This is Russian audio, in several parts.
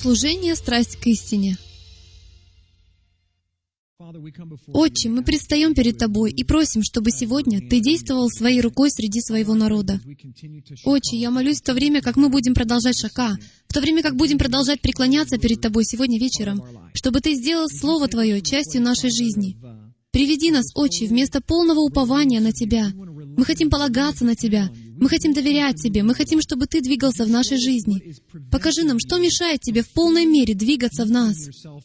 Служение «Страсть к истине». Отче, мы предстаем перед Тобой и просим, чтобы сегодня Ты действовал своей рукой среди своего народа. Отче, я молюсь в то время, как мы будем продолжать шака, в то время, как будем продолжать преклоняться перед Тобой сегодня вечером, чтобы Ты сделал Слово Твое частью нашей жизни. Приведи нас, Отче, вместо полного упования на Тебя. Мы хотим полагаться на Тебя. Мы хотим доверять Тебе. Мы хотим, чтобы Ты двигался в нашей жизни. Покажи нам, что мешает Тебе в полной мере двигаться в нас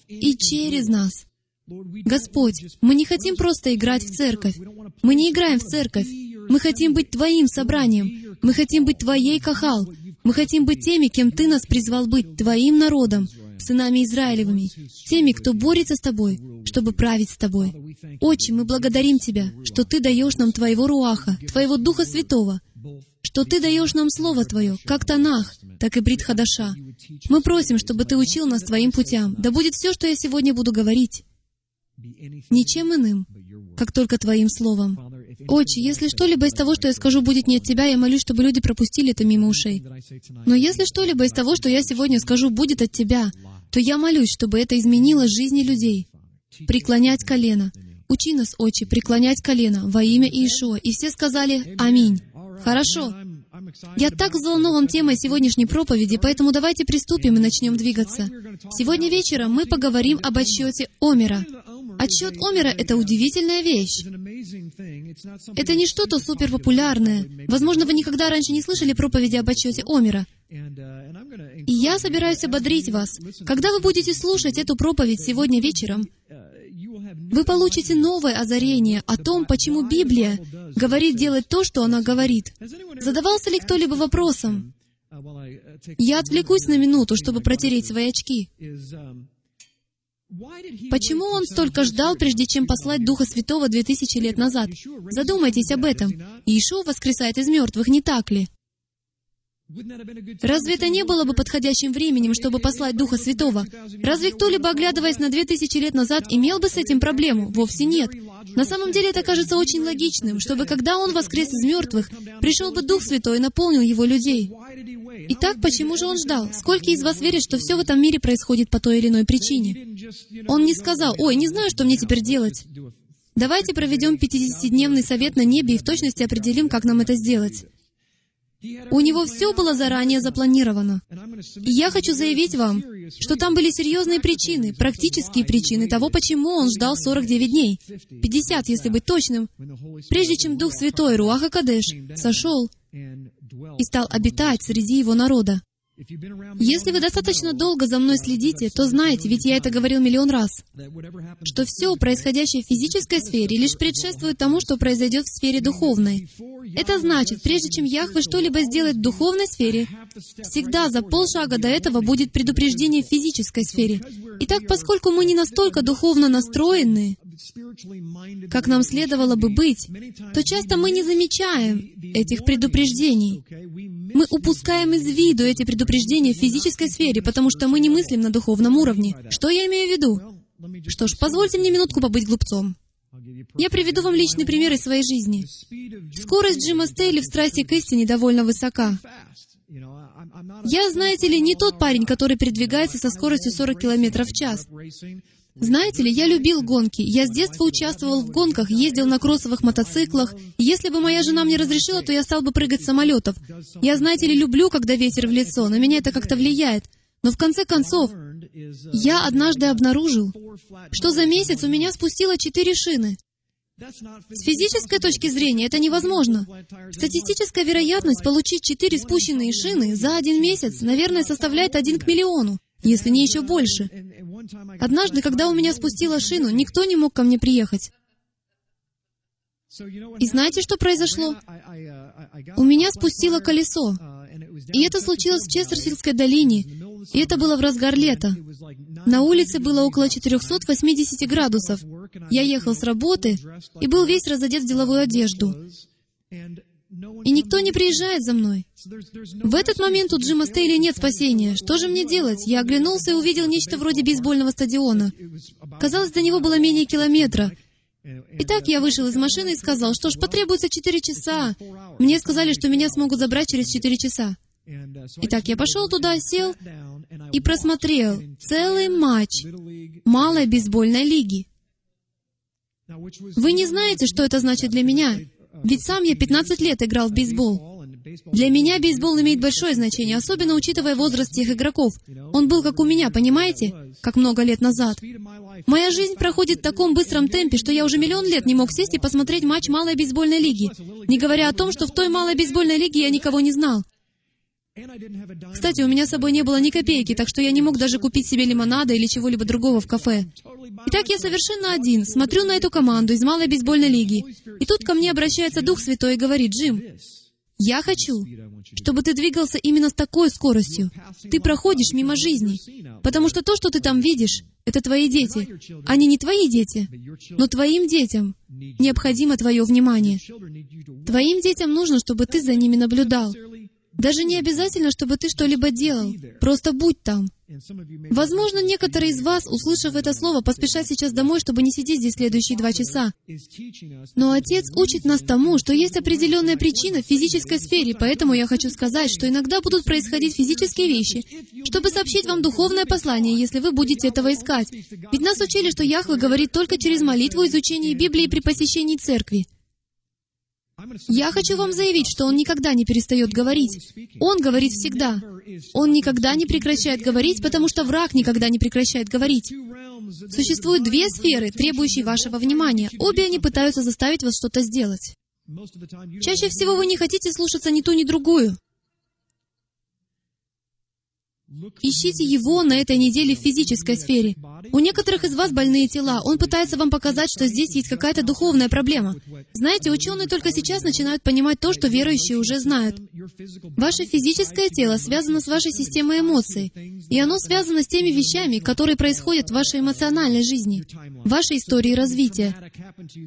и через нас. Господь, мы не хотим просто играть в церковь. Мы не играем в церковь. Мы хотим быть Твоим собранием. Мы хотим быть Твоей Кахал. Мы хотим быть теми, кем Ты нас призвал быть, Твоим народом, сынами Израилевыми, теми, кто борется с Тобой, чтобы править с Тобой. Отче, мы благодарим Тебя, что Ты даешь нам Твоего Руаха, Твоего Духа Святого, что Ты даешь нам Слово Твое, как Танах, так и Брит Хадаша. Мы просим, чтобы Ты учил нас Твоим путям. Да будет все, что я сегодня буду говорить, ничем иным, как только Твоим Словом. Отче, если что-либо из того, что я скажу, будет не от Тебя, я молюсь, чтобы люди пропустили это мимо ушей. Но если что-либо из того, что я сегодня скажу, будет от Тебя, то я молюсь, чтобы это изменило жизни людей. Преклонять колено. Учи нас, Отче, преклонять колено во имя Иешуа. И все сказали «Аминь». Хорошо. Я так взволнован темой сегодняшней проповеди, поэтому давайте приступим и начнем двигаться. Сегодня вечером мы поговорим об отчете Омера. Отчет Омера — это удивительная вещь. Это не что-то суперпопулярное. Возможно, вы никогда раньше не слышали проповеди об отчете Омера. И я собираюсь ободрить вас. Когда вы будете слушать эту проповедь сегодня вечером, вы получите новое озарение о том, почему Библия говорит делать то, что она говорит. Задавался ли кто-либо вопросом? Я отвлекусь на минуту, чтобы протереть свои очки. Почему он столько ждал, прежде чем послать Духа Святого две тысячи лет назад? Задумайтесь об этом. Иешуа воскресает из мертвых, не так ли? Разве это не было бы подходящим временем, чтобы послать Духа Святого? Разве кто-либо, оглядываясь на две тысячи лет назад, имел бы с этим проблему? Вовсе нет. На самом деле это кажется очень логичным, чтобы когда Он воскрес из мертвых, пришел бы Дух Святой и наполнил Его людей. Итак, почему же Он ждал? Сколько из вас верят, что все в этом мире происходит по той или иной причине? Он не сказал, «Ой, не знаю, что мне теперь делать». Давайте проведем 50-дневный совет на небе и в точности определим, как нам это сделать. У него все было заранее запланировано. И я хочу заявить вам, что там были серьезные причины, практические причины того, почему он ждал 49 дней, 50, если быть точным, прежде чем Дух Святой, Руаха Кадеш, сошел и стал обитать среди его народа. Если вы достаточно долго за мной следите, то знаете, ведь я это говорил миллион раз, что все, происходящее в физической сфере, лишь предшествует тому, что произойдет в сфере духовной. Это значит, прежде чем Яхве что-либо сделает в духовной сфере, всегда за полшага до этого будет предупреждение в физической сфере. Итак, поскольку мы не настолько духовно настроены, как нам следовало бы быть, то часто мы не замечаем этих предупреждений. Мы упускаем из виду эти предупреждения в физической сфере, потому что мы не мыслим на духовном уровне. Что я имею в виду? Что ж, позвольте мне минутку побыть глупцом. Я приведу вам личный пример из своей жизни. Скорость Джима Стейли в страсти к истине довольно высока. Я, знаете ли, не тот парень, который передвигается со скоростью 40 км в час. Знаете ли, я любил гонки. Я с детства участвовал в гонках, ездил на кроссовых мотоциклах. Если бы моя жена мне разрешила, то я стал бы прыгать с самолетов. Я, знаете ли, люблю, когда ветер в лицо, на меня это как-то влияет. Но в конце концов, я однажды обнаружил, что за месяц у меня спустило четыре шины. С физической точки зрения это невозможно. Статистическая вероятность получить четыре спущенные шины за один месяц, наверное, составляет один к миллиону, если не еще больше. Однажды, когда у меня спустила шину, никто не мог ко мне приехать. И знаете, что произошло? У меня спустило колесо. И это случилось в Честерфилдской долине. И это было в разгар лета. На улице было около 480 градусов. Я ехал с работы и был весь разодет в деловую одежду. И никто не приезжает за мной. В этот момент у Джима Стейли нет спасения. Что же мне делать? Я оглянулся и увидел нечто вроде бейсбольного стадиона. Казалось, до него было менее километра. Итак, я вышел из машины и сказал, что ж, потребуется четыре часа. Мне сказали, что меня смогут забрать через четыре часа. Итак, я пошел туда, сел и просмотрел целый матч малой бейсбольной лиги. Вы не знаете, что это значит для меня, ведь сам я 15 лет играл в бейсбол. Для меня бейсбол имеет большое значение, особенно учитывая возраст тех игроков. Он был как у меня, понимаете? Как много лет назад. Моя жизнь проходит в таком быстром темпе, что я уже миллион лет не мог сесть и посмотреть матч малой бейсбольной лиги, не говоря о том, что в той малой бейсбольной лиге я никого не знал. Кстати, у меня с собой не было ни копейки, так что я не мог даже купить себе лимонада или чего-либо другого в кафе. Итак, я совершенно один, смотрю на эту команду из малой бейсбольной лиги. И тут ко мне обращается Дух Святой и говорит, «Джим, я хочу, чтобы ты двигался именно с такой скоростью. Ты проходишь мимо жизни, потому что то, что ты там видишь, это твои дети. Они не твои дети, но твоим детям необходимо твое внимание. Твоим детям нужно, чтобы ты за ними наблюдал. Даже не обязательно, чтобы ты что-либо делал. Просто будь там. Возможно, некоторые из вас, услышав это слово, поспешат сейчас домой, чтобы не сидеть здесь следующие два часа. Но Отец учит нас тому, что есть определенная причина в физической сфере, поэтому я хочу сказать, что иногда будут происходить физические вещи, чтобы сообщить вам духовное послание, если вы будете этого искать. Ведь нас учили, что Яхве говорит только через молитву, изучение Библии при посещении церкви. Я хочу вам заявить, что Он никогда не перестает говорить. Он говорит всегда. Он никогда не прекращает говорить, потому что враг никогда не прекращает говорить. Существуют две сферы, требующие вашего внимания. Обе они пытаются заставить вас что-то сделать. Чаще всего вы не хотите слушаться ни ту, ни другую. Ищите Его на этой неделе в физической сфере. У некоторых из вас больные тела. Он пытается вам показать, что здесь есть какая-то духовная проблема. Знаете, ученые только сейчас начинают понимать то, что верующие уже знают. Ваше физическое тело связано с вашей системой эмоций, и оно связано с теми вещами, которые происходят в вашей эмоциональной жизни, в вашей истории развития.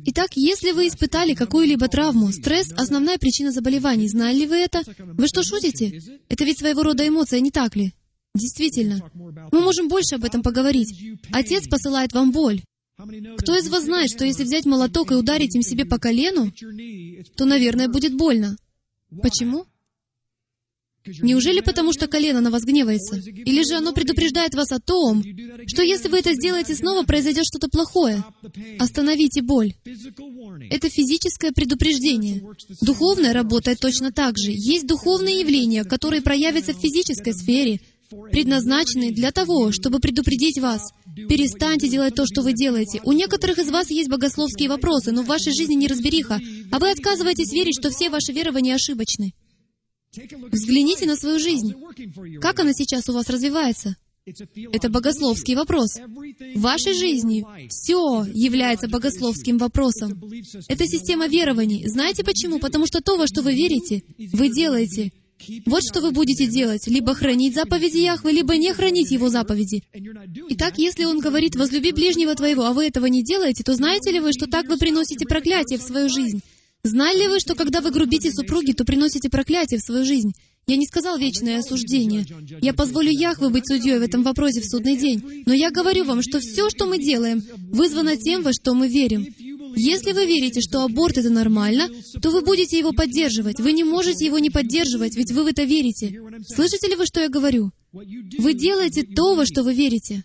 Итак, если вы испытали какую-либо травму, стресс — основная причина заболеваний. Знали ли вы это? Вы что, шутите? Это ведь своего рода эмоция, не так ли? Действительно, мы можем больше об этом поговорить. Отец посылает вам боль. Кто из вас знает, что если взять молоток и ударить им себе по колену, то, наверное, будет больно? Почему? Неужели потому, что колено на вас гневается? Или же оно предупреждает вас о том, что если вы это сделаете снова, произойдет что-то плохое? Остановите боль. Это физическое предупреждение. Духовное работает точно так же. Есть духовные явления, которые проявятся в физической сфере, предназначенный для того, чтобы предупредить вас. Перестаньте делать то, что вы делаете. У некоторых из вас есть богословские вопросы, но в вашей жизни не разбериха, а вы отказываетесь верить, что все ваши верования ошибочны. Взгляните на свою жизнь. Как она сейчас у вас развивается? Это богословский вопрос. В вашей жизни все является богословским вопросом. Это система верований. Знаете почему? Потому что то, во что вы верите, вы делаете. Вот что вы будете делать. Либо хранить заповеди Яхвы, либо не хранить Его заповеди. Итак, если Он говорит, «Возлюби ближнего твоего», а вы этого не делаете, то знаете ли вы, что так вы приносите проклятие в свою жизнь? Знали ли вы, что когда вы грубите супруги, то приносите проклятие в свою жизнь? Я не сказал вечное осуждение. Я позволю Яхве быть судьей в этом вопросе в судный день. Но я говорю вам, что все, что мы делаем, вызвано тем, во что мы верим. Если вы верите, что аборт — это нормально, то вы будете его поддерживать. Вы не можете его не поддерживать, ведь вы в это верите. Слышите ли вы, что я говорю? Вы делаете то, во что вы верите.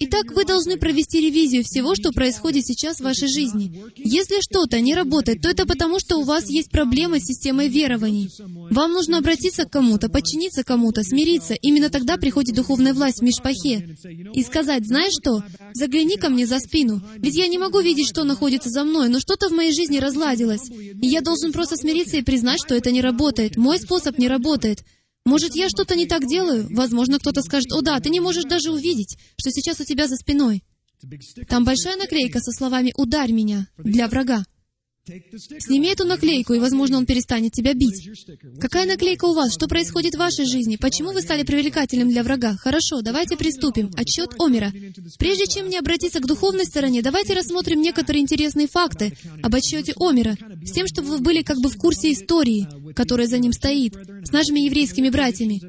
Итак, вы должны провести ревизию всего, что происходит сейчас в вашей жизни. Если что-то не работает, то это потому, что у вас есть проблемы с системой верований. Вам нужно обратиться к кому-то, подчиниться кому-то, смириться. Именно тогда приходит духовная власть в Мишпахе. И сказать, знаешь что, загляни ко мне за спину. Ведь я не могу видеть, что находится за мной, но что-то в моей жизни разладилось. И я должен просто смириться и признать, что это не работает. Мой способ не работает. Может, я что-то не так делаю? Возможно, кто-то скажет, «О да, ты не можешь даже увидеть, что сейчас у тебя за спиной». Там большая наклейка со словами «Ударь меня» для врага. Сними эту наклейку, и, возможно, он перестанет тебя бить. Какая наклейка у вас? Что происходит в вашей жизни? Почему вы стали привлекательным для врага? Хорошо, давайте приступим. Отчет Омера. Прежде чем мне обратиться к духовной стороне, давайте рассмотрим некоторые интересные факты об отчете Омера, с тем, чтобы вы были как бы в курсе истории, которая за ним стоит, с нашими еврейскими братьями.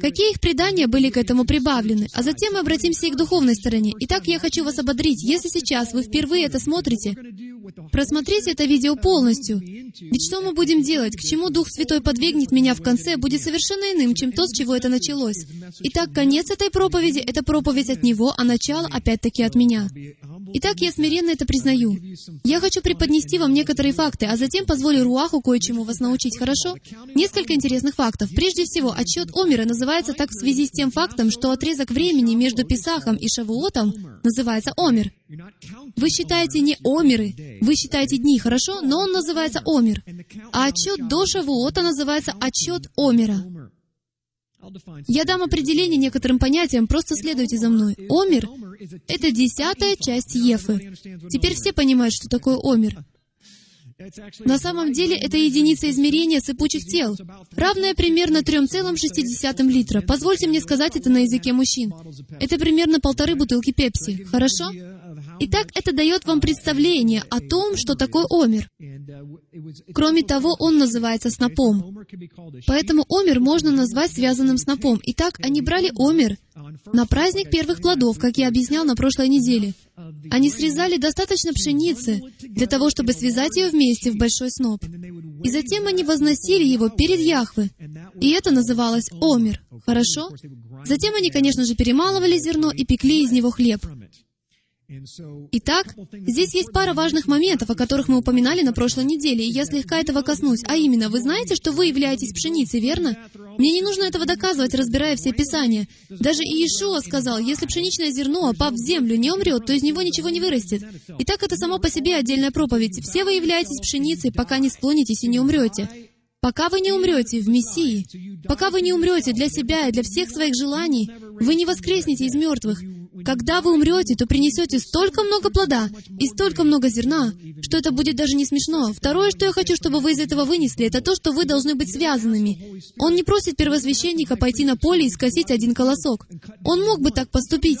Какие их предания были к этому прибавлены? А затем мы обратимся и к духовной стороне. Итак, я хочу вас ободрить. Если сейчас вы впервые это смотрите, просмотрите это видео полностью. Ведь что мы будем делать? К чему Дух Святой подвигнет меня в конце, будет совершенно иным, чем то, с чего это началось. Итак, конец этой проповеди — это проповедь от Него, а начало, опять-таки, от меня. Итак, я смиренно это признаю. Я хочу преподнести вам некоторые факты, а затем позволю Руаху кое-чему вас научить, хорошо? Несколько интересных фактов. Прежде всего, отчет Омера называется так в связи с тем фактом, что отрезок времени между Писахом и Шавуотом называется Омер. Вы считаете не Омеры, вы считаете дни, хорошо? Но он называется Омер. А отчет до Шавуота называется отчет Омера. Я дам определение некоторым понятиям, просто следуйте за мной. Омер — это десятая часть Ефы. Теперь все понимают, что такое Омер. На самом деле это единица измерения сыпучих тел, равная примерно 3,6 литра. Позвольте мне сказать это на языке мужчин. Это примерно полторы бутылки пепси. Хорошо? Итак, это дает вам представление о том, что такое омер. Кроме того, он называется снопом. Поэтому омер можно назвать связанным снопом. Итак, они брали омер на праздник первых плодов, как я объяснял на прошлой неделе. Они срезали достаточно пшеницы для того, чтобы связать ее вместе в большой сноп. И затем они возносили его перед Яхвы. И это называлось омер. Хорошо? Затем они, конечно же, перемалывали зерно и пекли из него хлеб. Итак, здесь есть пара важных моментов, о которых мы упоминали на прошлой неделе, и я слегка этого коснусь. А именно, вы знаете, что вы являетесь пшеницей, верно? Мне не нужно этого доказывать, разбирая все Писания. Даже Иешуа сказал, если пшеничное зерно, опав в землю, не умрет, то из него ничего не вырастет. Итак, это само по себе отдельная проповедь. Все вы являетесь пшеницей, пока не склонитесь и не умрете. Пока вы не умрете в Мессии, пока вы не умрете для себя и для всех своих желаний, вы не воскреснете из мертвых. Когда вы умрете, то принесете столько много плода и столько много зерна, что это будет даже не смешно. Второе, что я хочу, чтобы вы из этого вынесли, это то, что вы должны быть связанными. Он не просит первосвященника пойти на поле и скосить один колосок. Он мог бы так поступить.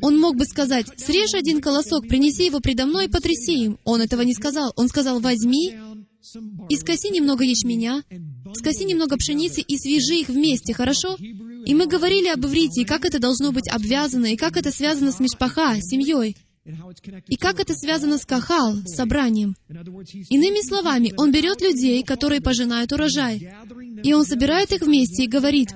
Он мог бы сказать, «Срежь один колосок, принеси его предо мной и потряси им». Он этого не сказал. Он сказал, «Возьми и скоси немного ячменя, скоси немного пшеницы и свяжи их вместе, хорошо? И мы говорили об иврите, и как это должно быть обвязано, и как это связано с мишпаха, семьей. И как это связано с кахал, собранием? Иными словами, он берет людей, которые пожинают урожай, и он собирает их вместе и говорит,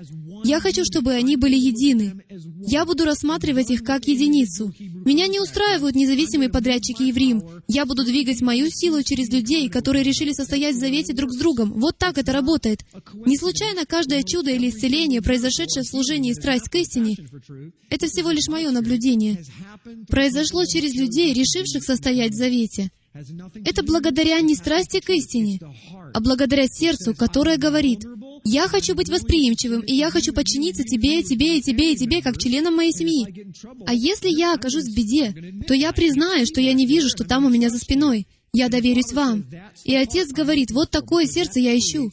я хочу, чтобы они были едины. Я буду рассматривать их как единицу. Меня не устраивают независимые подрядчики евреям. Я буду двигать мою силу через людей, которые решили состоять в завете друг с другом. Вот так это работает. Не случайно каждое чудо или исцеление, произошедшее в служении страсть к истине, это всего лишь мое наблюдение, произошло через людей, решивших состоять в завете. Это благодаря не страсти к истине, а благодаря сердцу, которое говорит, «Я хочу быть восприимчивым, и я хочу подчиниться тебе, тебе, и тебе, и тебе, как членам моей семьи. А если я окажусь в беде, то я признаю, что я не вижу, что там у меня за спиной. Я доверюсь вам». И отец говорит, «Вот такое сердце я ищу,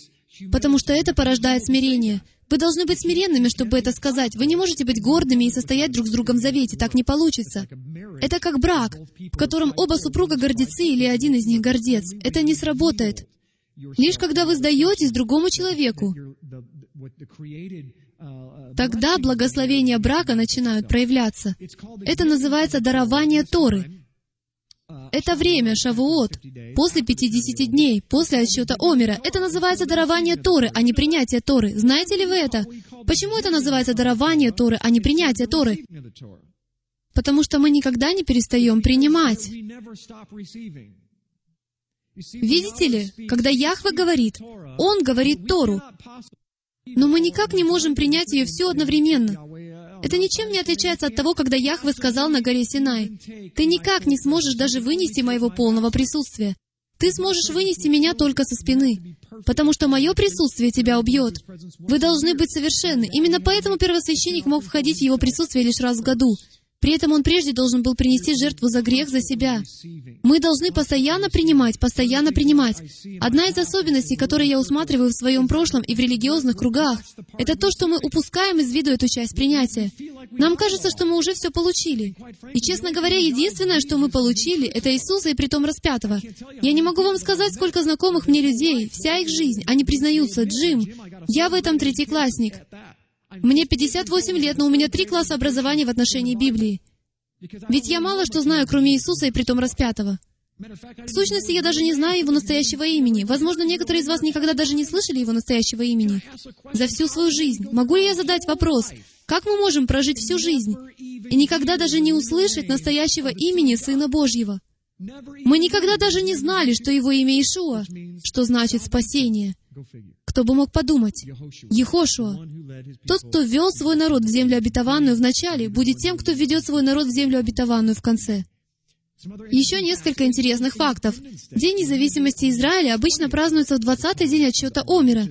потому что это порождает смирение». Вы должны быть смиренными, чтобы это сказать. Вы не можете быть гордыми и состоять друг с другом в завете. Так не получится. Это как брак, в котором оба супруга гордецы или один из них гордец. Это не сработает. Лишь когда вы сдаетесь другому человеку, тогда благословения брака начинают проявляться. Это называется дарование Торы. Это время, Шавуот, после 50 дней, после отсчета Омера. Это называется дарование Торы, а не принятие Торы. Знаете ли вы это? Почему это называется дарование Торы, а не принятие Торы? Потому что мы никогда не перестаем принимать. Видите ли, когда Яхва говорит, Он говорит Тору, но мы никак не можем принять ее всю одновременно. Это ничем не отличается от того, когда Яхве сказал на горе Синай, «Ты никак не сможешь даже вынести моего полного присутствия. Ты сможешь вынести меня только со спины, потому что мое присутствие тебя убьет. Вы должны быть совершенны. Именно поэтому первосвященник мог входить в его присутствие лишь раз в году. При этом Он прежде должен был принести жертву за грех за себя. Мы должны постоянно принимать, постоянно принимать. Одна из особенностей, которые я усматриваю в своем прошлом и в религиозных кругах, это то, что мы упускаем из виду эту часть принятия. Нам кажется, что мы уже все получили. И, честно говоря, единственное, что мы получили, это Иисуса и притом распятого. Я не могу вам сказать, сколько знакомых мне людей, вся их жизнь, они признаются, Джим, я в этом третьеклассник. Мне 58 лет, но у меня три класса образования в отношении Библии. Ведь я мало что знаю, кроме Иисуса и притом распятого. В сущности, я даже не знаю его настоящего имени. Возможно, некоторые из вас никогда даже не слышали его настоящего имени. За всю свою жизнь. Могу ли я задать вопрос, как мы можем прожить всю жизнь и никогда даже не услышать настоящего имени Сына Божьего? Мы никогда даже не знали, что его имя Ишуа, что значит спасение. Кто бы мог подумать? Ехошуа. Тот, кто вел свой народ в землю обетованную в начале, будет тем, кто ведет свой народ в землю обетованную в конце. Еще несколько интересных фактов. День независимости Израиля обычно празднуется в 20-й день отсчета Омера,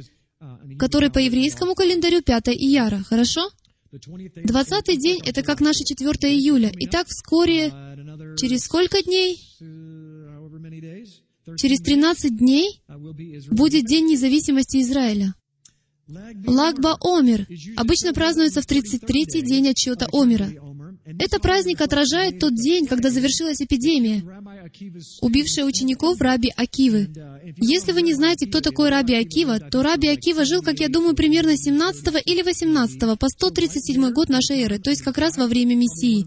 который по еврейскому календарю 5 ияра. Хорошо? 20-й день — это как наше 4 июля. Итак, вскоре, через сколько дней? Через 13 дней будет День независимости Израиля. Лагба Омер обычно празднуется в 33-й день отчета Омера. Это праздник отражает тот день, когда завершилась эпидемия, убившая учеников Раби Акивы. Если вы не знаете, кто такой Раби Акива, то Раби Акива жил, как я думаю, примерно 17 или 18 по 137 год нашей эры, то есть как раз во время Мессии.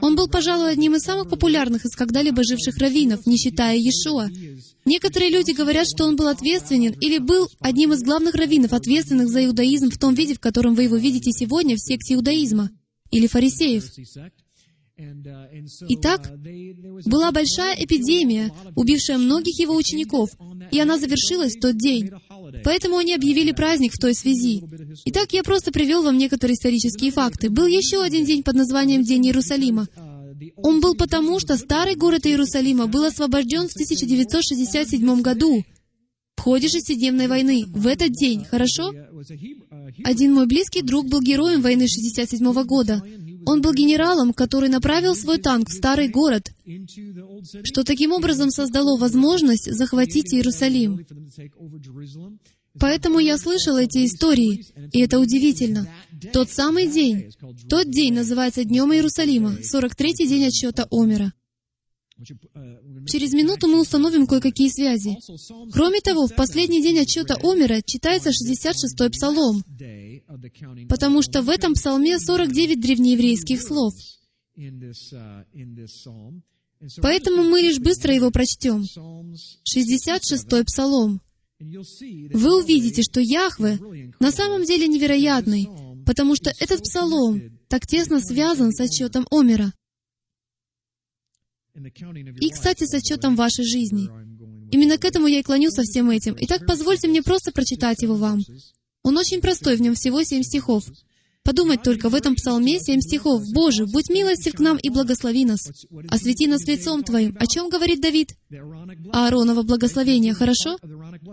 Он был, пожалуй, одним из самых популярных из когда-либо живших раввинов, не считая Иешуа. Некоторые люди говорят, что он был ответственен или был одним из главных раввинов, ответственных за иудаизм в том виде, в котором вы его видите сегодня в секте иудаизма или фарисеев. Итак, была большая эпидемия, убившая многих его учеников, и она завершилась в тот день. Поэтому они объявили праздник в той связи. Итак, я просто привел вам некоторые исторические факты. Был еще один день под названием День Иерусалима. Он был потому, что старый город Иерусалима был освобожден в 1967 году, в ходе шестидневной войны, в этот день, хорошо? Один мой близкий друг был героем войны 67 года. Он был генералом, который направил свой танк в старый город, что таким образом создало возможность захватить Иерусалим. Поэтому я слышал эти истории, и это удивительно. Тот самый день, тот день называется Днем Иерусалима, 43-й день отсчета Омера. Через минуту мы установим кое-какие связи. Кроме того, в последний день отчета Омера читается 66-й псалом, потому что в этом псалме 49 древнееврейских слов. Поэтому мы лишь быстро его прочтем. 66-й псалом. Вы увидите, что Яхве на самом деле невероятный, потому что этот псалом так тесно связан с отчетом Омера. И, кстати, с отчетом вашей жизни. Именно к этому я и клоню со всем этим. Итак, позвольте мне просто прочитать его вам. Он очень простой, в нем всего семь стихов. Подумать только, в этом псалме семь стихов. «Боже, будь милостив к нам и благослови нас. Освети нас лицом Твоим». О чем говорит Давид? Ааронова благословения, хорошо?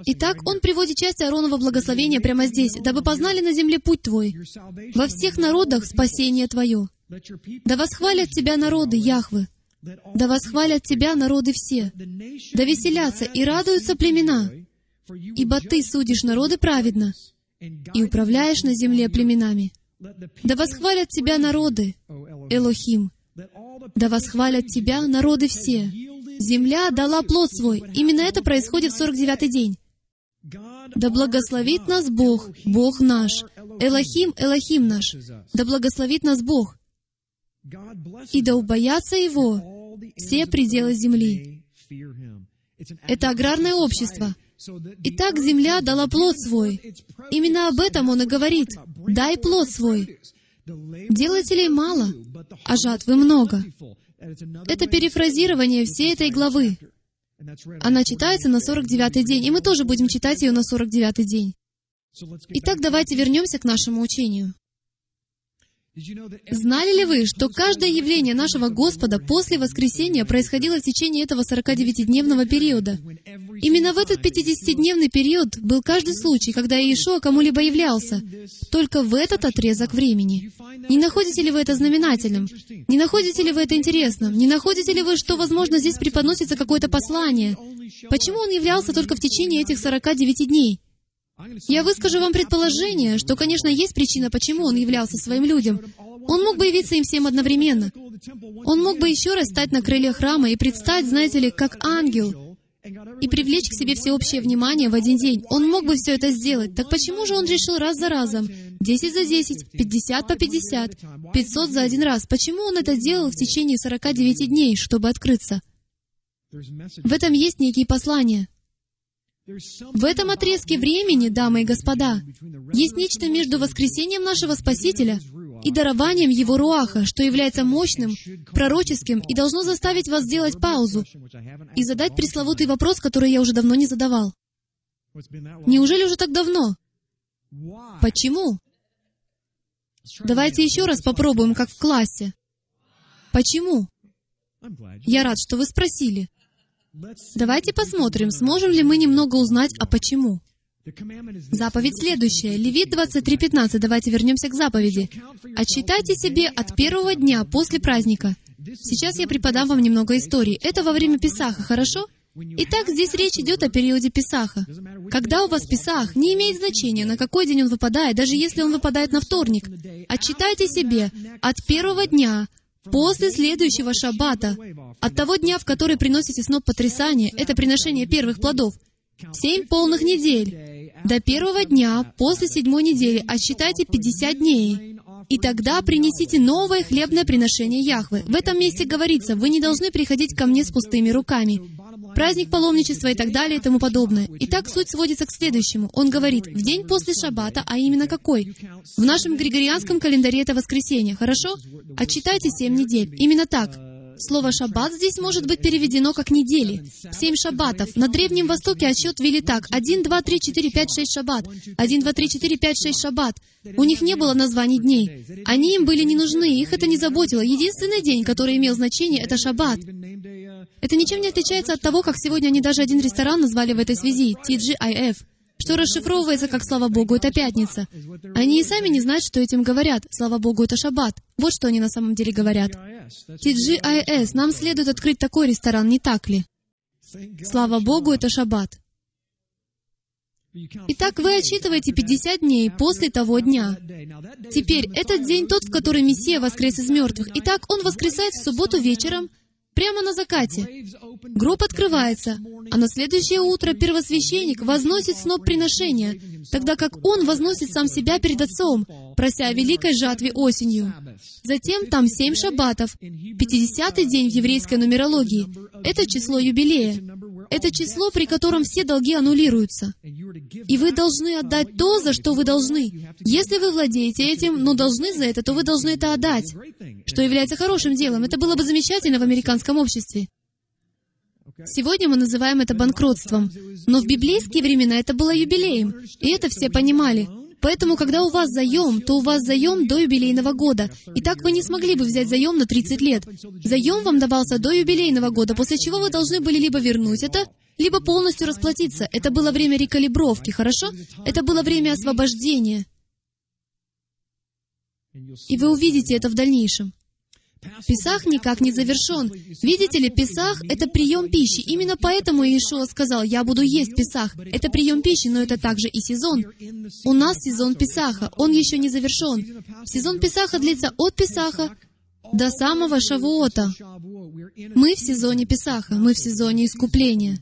Итак, он приводит часть Ааронова благословения прямо здесь, «Дабы познали на земле путь Твой. Во всех народах спасение Твое. Да восхвалят Тебя народы, Яхвы. Да восхвалят Тебя народы все, да веселятся и радуются племена, ибо Ты судишь народы праведно и управляешь на земле племенами. Да восхвалят Тебя народы, Элохим, да восхвалят Тебя народы все. Земля дала плод свой. Именно это происходит в 49-й день. Да благословит нас Бог, Бог наш, Элохим, Элохим наш. Да благословит нас Бог. И да убоятся Его все пределы земли. Это аграрное общество. Итак, земля дала плод свой. Именно об этом он и говорит. «Дай плод свой». Делателей мало, а жатвы много. Это перефразирование всей этой главы. Она читается на 49-й день, и мы тоже будем читать ее на 49-й день. Итак, давайте вернемся к нашему учению. Знали ли вы, что каждое явление нашего Господа после воскресения происходило в течение этого 49-дневного периода? Именно в этот 50-дневный период был каждый случай, когда Иешуа кому-либо являлся. Только в этот отрезок времени. Не находите ли вы это знаменательным? Не находите ли вы это интересным? Не находите ли вы, что, возможно, здесь преподносится какое-то послание? Почему он являлся только в течение этих 49 дней? Я выскажу вам предположение, что, конечно, есть причина, почему он являлся своим людям. Он мог бы явиться им всем одновременно. Он мог бы еще раз стать на крыльях храма и предстать, знаете ли, как ангел, и привлечь к себе всеобщее внимание в один день. Он мог бы все это сделать. Так почему же он решил раз за разом? Десять за десять, пятьдесят по пятьдесят, пятьсот за один раз. Почему он это делал в течение сорока девяти дней, чтобы открыться? В этом есть некие послания. В этом отрезке времени, дамы и господа, есть нечто между воскресением нашего Спасителя и дарованием Его Руаха, что является мощным, пророческим и должно заставить вас сделать паузу и задать пресловутый вопрос, который я уже давно не задавал. Неужели уже так давно? Почему? Давайте еще раз попробуем, как в классе. Почему? Я рад, что вы спросили. Давайте посмотрим, сможем ли мы немного узнать, а почему. Заповедь следующая. Левит 23.15. Давайте вернемся к заповеди. «Отчитайте себе от первого дня после праздника». Сейчас я преподам вам немного истории. Это во время Песаха, хорошо? Итак, здесь речь идет о периоде Песаха. Когда у вас Песах, не имеет значения, на какой день он выпадает, даже если он выпадает на вторник. Отчитайте себе от первого дня после следующего шаббата, от того дня, в который приносите сноп потрясания, это приношение первых плодов, семь полных недель, до первого дня после седьмой недели отсчитайте 50 дней, и тогда принесите новое хлебное приношение Яхвы. В этом месте говорится, вы не должны приходить ко мне с пустыми руками праздник паломничества и так далее и тому подобное. Итак, суть сводится к следующему. Он говорит, в день после шаббата, а именно какой? В нашем григорианском календаре это воскресенье, хорошо? Отчитайте семь недель. Именно так. Слово «шаббат» здесь может быть переведено как «недели». Семь шаббатов. На Древнем Востоке отсчет вели так. Один, два, три, четыре, пять, шесть шаббат. Один, два, три, четыре, пять, шесть шаббат. У них не было названий дней. Они им были не нужны, их это не заботило. Единственный день, который имел значение, это шаббат. Это ничем не отличается от того, как сегодня они даже один ресторан назвали в этой связи — TGIF что расшифровывается как «Слава Богу, это пятница». Они и сами не знают, что этим говорят. «Слава Богу, это шаббат». Вот что они на самом деле говорят. TGIS, нам следует открыть такой ресторан, не так ли? Слава Богу, это шаббат. Итак, вы отчитываете 50 дней после того дня. Теперь, этот день тот, в который Мессия воскрес из мертвых. Итак, Он воскресает в субботу вечером, прямо на закате. Гроб открывается, а на следующее утро первосвященник возносит сноп приношения, тогда как он возносит сам себя перед Отцом, прося о великой жатве осенью. Затем там семь шаббатов, пятидесятый день в еврейской нумерологии. Это число юбилея. Это число, при котором все долги аннулируются. И вы должны отдать то, за что вы должны. Если вы владеете этим, но должны за это, то вы должны это отдать, что является хорошим делом. Это было бы замечательно в американском обществе. Сегодня мы называем это банкротством, но в библейские времена это было юбилеем, и это все понимали. Поэтому, когда у вас заем, то у вас заем до юбилейного года. И так вы не смогли бы взять заем на 30 лет. Заем вам давался до юбилейного года, после чего вы должны были либо вернуть это, либо полностью расплатиться. Это было время рекалибровки, хорошо? Это было время освобождения. И вы увидите это в дальнейшем. Песах никак не завершен. Видите ли, Песах — это прием пищи. Именно поэтому Иешуа сказал, «Я буду есть Песах». Это прием пищи, но это также и сезон. У нас сезон Песаха, он еще не завершен. Сезон Песаха длится от Песаха до самого Шавуота. Мы в сезоне Песаха, мы в сезоне искупления.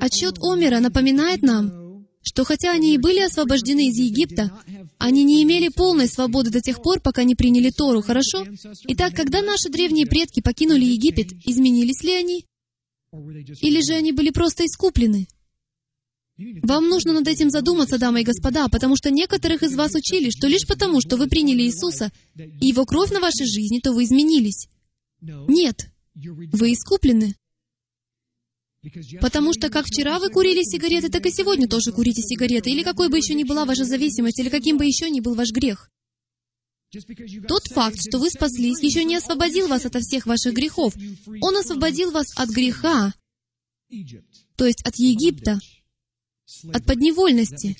Отчет Омера напоминает нам, что хотя они и были освобождены из Египта, они не имели полной свободы до тех пор, пока не приняли Тору, хорошо? Итак, когда наши древние предки покинули Египет, изменились ли они? Или же они были просто искуплены? Вам нужно над этим задуматься, дамы и господа, потому что некоторых из вас учили, что лишь потому, что вы приняли Иисуса и Его кровь на вашей жизни, то вы изменились. Нет, вы искуплены. Потому что как вчера вы курили сигареты, так и сегодня тоже курите сигареты, или какой бы еще ни была ваша зависимость, или каким бы еще ни был ваш грех. Тот факт, что вы спаслись, еще не освободил вас от всех ваших грехов. Он освободил вас от греха, то есть от Египта, от подневольности,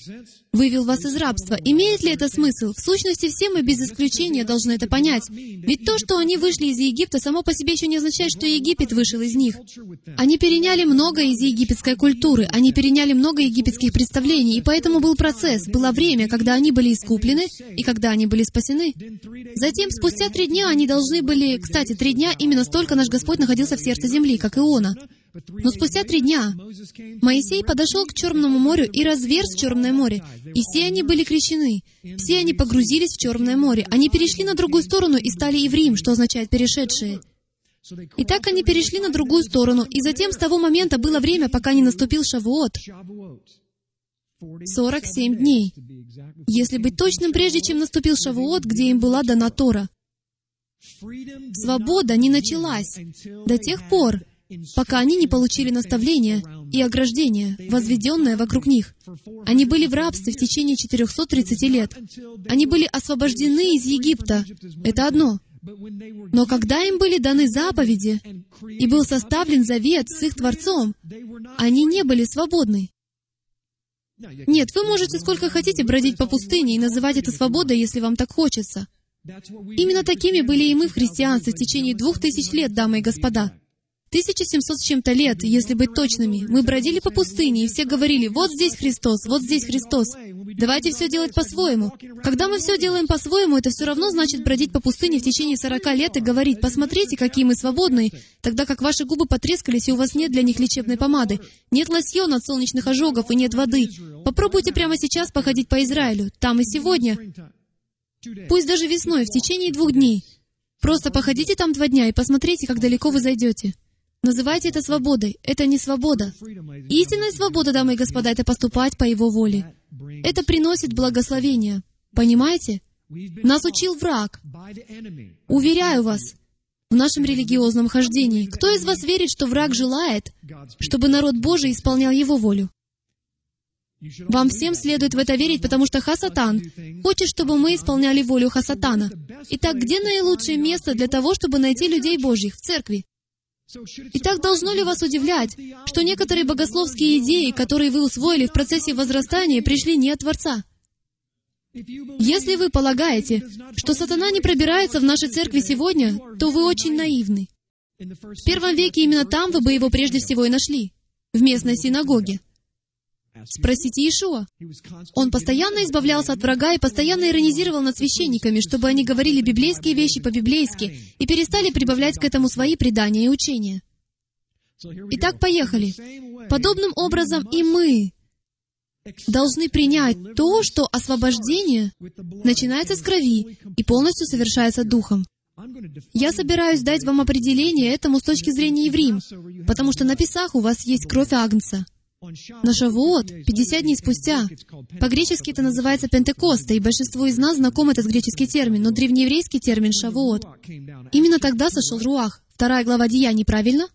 вывел вас из рабства. Имеет ли это смысл? В сущности, все мы без исключения должны это понять. Ведь то, что они вышли из Египта, само по себе еще не означает, что Египет вышел из них. Они переняли много из египетской культуры, они переняли много египетских представлений, и поэтому был процесс, было время, когда они были искуплены и когда они были спасены. Затем, спустя три дня, они должны были... Кстати, три дня именно столько наш Господь находился в сердце земли, как Иона. Но спустя три дня Моисей подошел к Черному морю и разверз Черное море, и все они были крещены. Все они погрузились в Черное море. Они перешли на другую сторону и стали евреем, что означает «перешедшие». И так они перешли на другую сторону, и затем с того момента было время, пока не наступил Шавуот. 47 дней. Если быть точным, прежде чем наступил Шавуот, где им была дана Тора. Свобода не началась до тех пор, пока они не получили наставление и ограждение, возведенное вокруг них. Они были в рабстве в течение 430 лет. Они были освобождены из Египта. Это одно. Но когда им были даны заповеди и был составлен завет с их Творцом, они не были свободны. Нет, вы можете сколько хотите бродить по пустыне и называть это свободой, если вам так хочется. Именно такими были и мы в христианстве в течение двух тысяч лет, дамы и господа. 1700 с чем-то лет, если быть точными, мы бродили по пустыне, и все говорили, вот здесь Христос, вот здесь Христос. Давайте все делать по-своему. Когда мы все делаем по-своему, это все равно значит бродить по пустыне в течение 40 лет и говорить, посмотрите, какие мы свободные, тогда как ваши губы потрескались, и у вас нет для них лечебной помады, нет лосьона от солнечных ожогов и нет воды. Попробуйте прямо сейчас походить по Израилю, там и сегодня. Пусть даже весной, в течение двух дней. Просто походите там два дня и посмотрите, как далеко вы зайдете. Называйте это свободой. Это не свобода. Истинная свобода, дамы и господа, это поступать по Его воле. Это приносит благословение. Понимаете? Нас учил враг. Уверяю вас, в нашем религиозном хождении, кто из вас верит, что враг желает, чтобы народ Божий исполнял его волю? Вам всем следует в это верить, потому что Хасатан хочет, чтобы мы исполняли волю Хасатана. Итак, где наилучшее место для того, чтобы найти людей Божьих? В церкви. Итак, должно ли вас удивлять, что некоторые богословские идеи, которые вы усвоили в процессе возрастания, пришли не от Творца? Если вы полагаете, что сатана не пробирается в нашей церкви сегодня, то вы очень наивны. В первом веке именно там вы бы его прежде всего и нашли, в местной синагоге. Спросите Иешуа. Он постоянно избавлялся от врага и постоянно иронизировал над священниками, чтобы они говорили библейские вещи по-библейски и перестали прибавлять к этому свои предания и учения. Итак, поехали. Подобным образом и мы должны принять то, что освобождение начинается с крови и полностью совершается Духом. Я собираюсь дать вам определение этому с точки зрения евреям, потому что на Песах у вас есть кровь Агнца. На Шавуот, 50 дней спустя, по-гречески это называется Пентекоста, и большинство из нас знаком этот греческий термин, но древнееврейский термин Шавуот. Именно тогда сошел Руах. Вторая глава Деяний, правильно?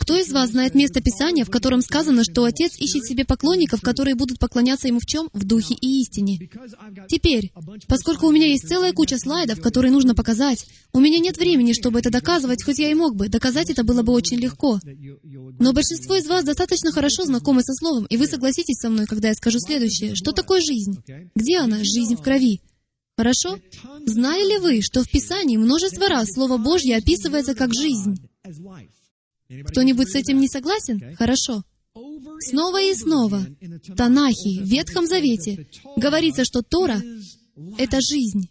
Кто из вас знает место Писания, в котором сказано, что Отец ищет себе поклонников, которые будут поклоняться Ему в чем? В духе и истине. Теперь, поскольку у меня есть целая куча слайдов, которые нужно показать, у меня нет времени, чтобы это доказывать, хоть я и мог бы. Доказать это было бы очень легко. Но большинство из вас достаточно хорошо знакомы со Словом, и вы согласитесь со мной, когда я скажу следующее. Что такое жизнь? Где она? Жизнь в крови. Хорошо? Знали ли вы, что в Писании множество раз Слово Божье описывается как жизнь? Кто-нибудь с этим не согласен? Хорошо. Снова и снова в Танахе, в Ветхом Завете, говорится, что Тора — это жизнь.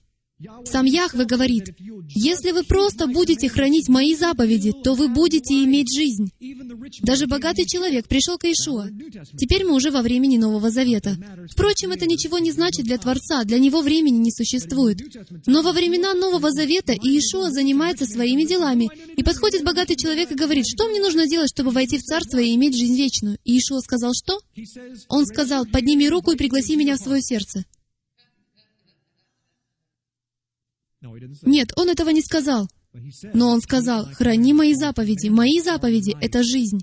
Сам Яхве говорит, «Если вы просто будете хранить Мои заповеди, то вы будете иметь жизнь». Даже богатый человек пришел к Иешуа. Теперь мы уже во времени Нового Завета. Впрочем, это ничего не значит для Творца, для Него времени не существует. Но во времена Нового Завета Иешуа занимается своими делами, и подходит богатый человек и говорит, «Что мне нужно делать, чтобы войти в Царство и иметь жизнь вечную?» И Иешуа сказал, «Что?» Он сказал, «Подними руку и пригласи меня в свое сердце». Нет, он этого не сказал. Но он сказал, «Храни мои заповеди». Мои заповеди — это жизнь.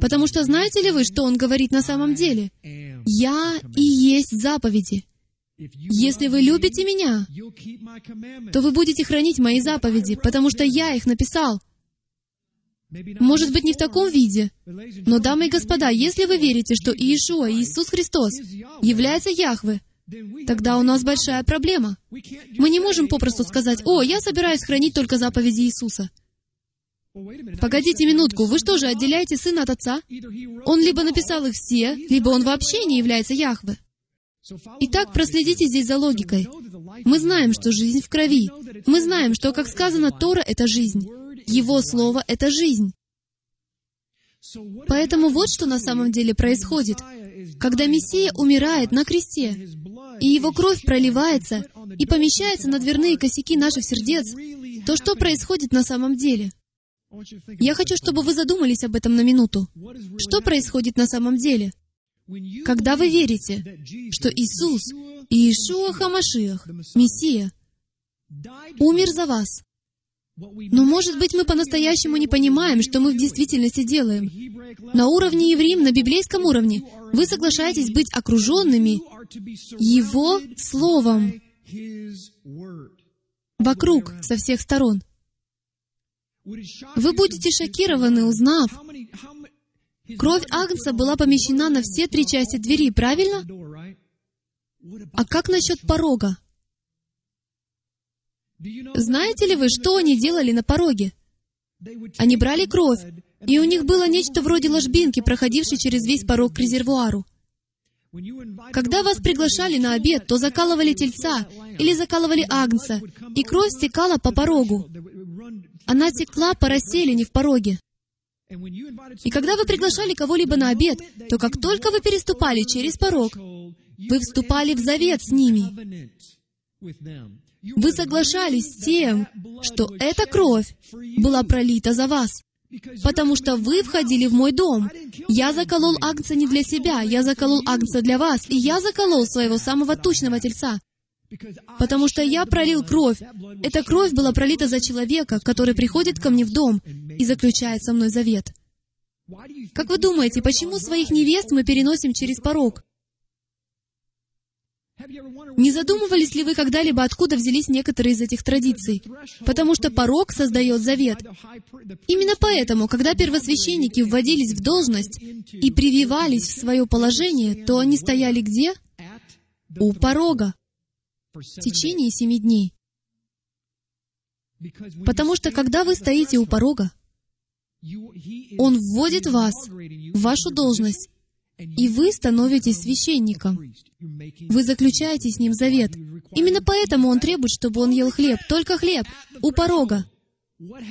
Потому что знаете ли вы, что он говорит на самом деле? «Я и есть заповеди». Если вы любите Меня, то вы будете хранить Мои заповеди, потому что Я их написал. Может быть, не в таком виде. Но, дамы и господа, если вы верите, что Иешуа, Иисус Христос, является Яхве, тогда у нас большая проблема. Мы не можем попросту сказать, «О, я собираюсь хранить только заповеди Иисуса». Погодите минутку, вы что же, отделяете сына от отца? Он либо написал их все, либо он вообще не является Яхве. Итак, проследите здесь за логикой. Мы знаем, что жизнь в крови. Мы знаем, что, как сказано, Тора — это жизнь. Его Слово — это жизнь. Поэтому вот что на самом деле происходит. Когда Мессия умирает на кресте, и Его кровь проливается и помещается на дверные косяки наших сердец, то что происходит на самом деле? Я хочу, чтобы вы задумались об этом на минуту. Что происходит на самом деле? Когда вы верите, что Иисус, Иешуа Хамашиах, Мессия, умер за вас, но, может быть, мы по-настоящему не понимаем, что мы в действительности делаем. На уровне евреям, на библейском уровне, вы соглашаетесь быть окруженными Его Словом вокруг, со всех сторон. Вы будете шокированы, узнав, кровь Агнца была помещена на все три части двери, правильно? А как насчет порога? Знаете ли вы, что они делали на пороге? Они брали кровь, и у них было нечто вроде ложбинки, проходившей через весь порог к резервуару. Когда вас приглашали на обед, то закалывали тельца или закалывали агнца, и кровь стекала по порогу. Она текла по расселине в пороге. И когда вы приглашали кого-либо на обед, то как только вы переступали через порог, вы вступали в завет с ними. Вы соглашались с тем, что эта кровь была пролита за вас, потому что вы входили в мой дом. Я заколол агнца не для себя, я заколол агнца для вас, и я заколол своего самого тучного тельца. Потому что я пролил кровь. Эта кровь была пролита за человека, который приходит ко мне в дом и заключает со мной завет. Как вы думаете, почему своих невест мы переносим через порог? Не задумывались ли вы когда-либо, откуда взялись некоторые из этих традиций? Потому что порог создает завет. Именно поэтому, когда первосвященники вводились в должность и прививались в свое положение, то они стояли где? У порога в течение семи дней. Потому что когда вы стоите у порога, Он вводит вас в вашу должность, и вы становитесь священником. Вы заключаете с Ним завет. Именно поэтому Он требует, чтобы Он ел хлеб, только хлеб, у порога.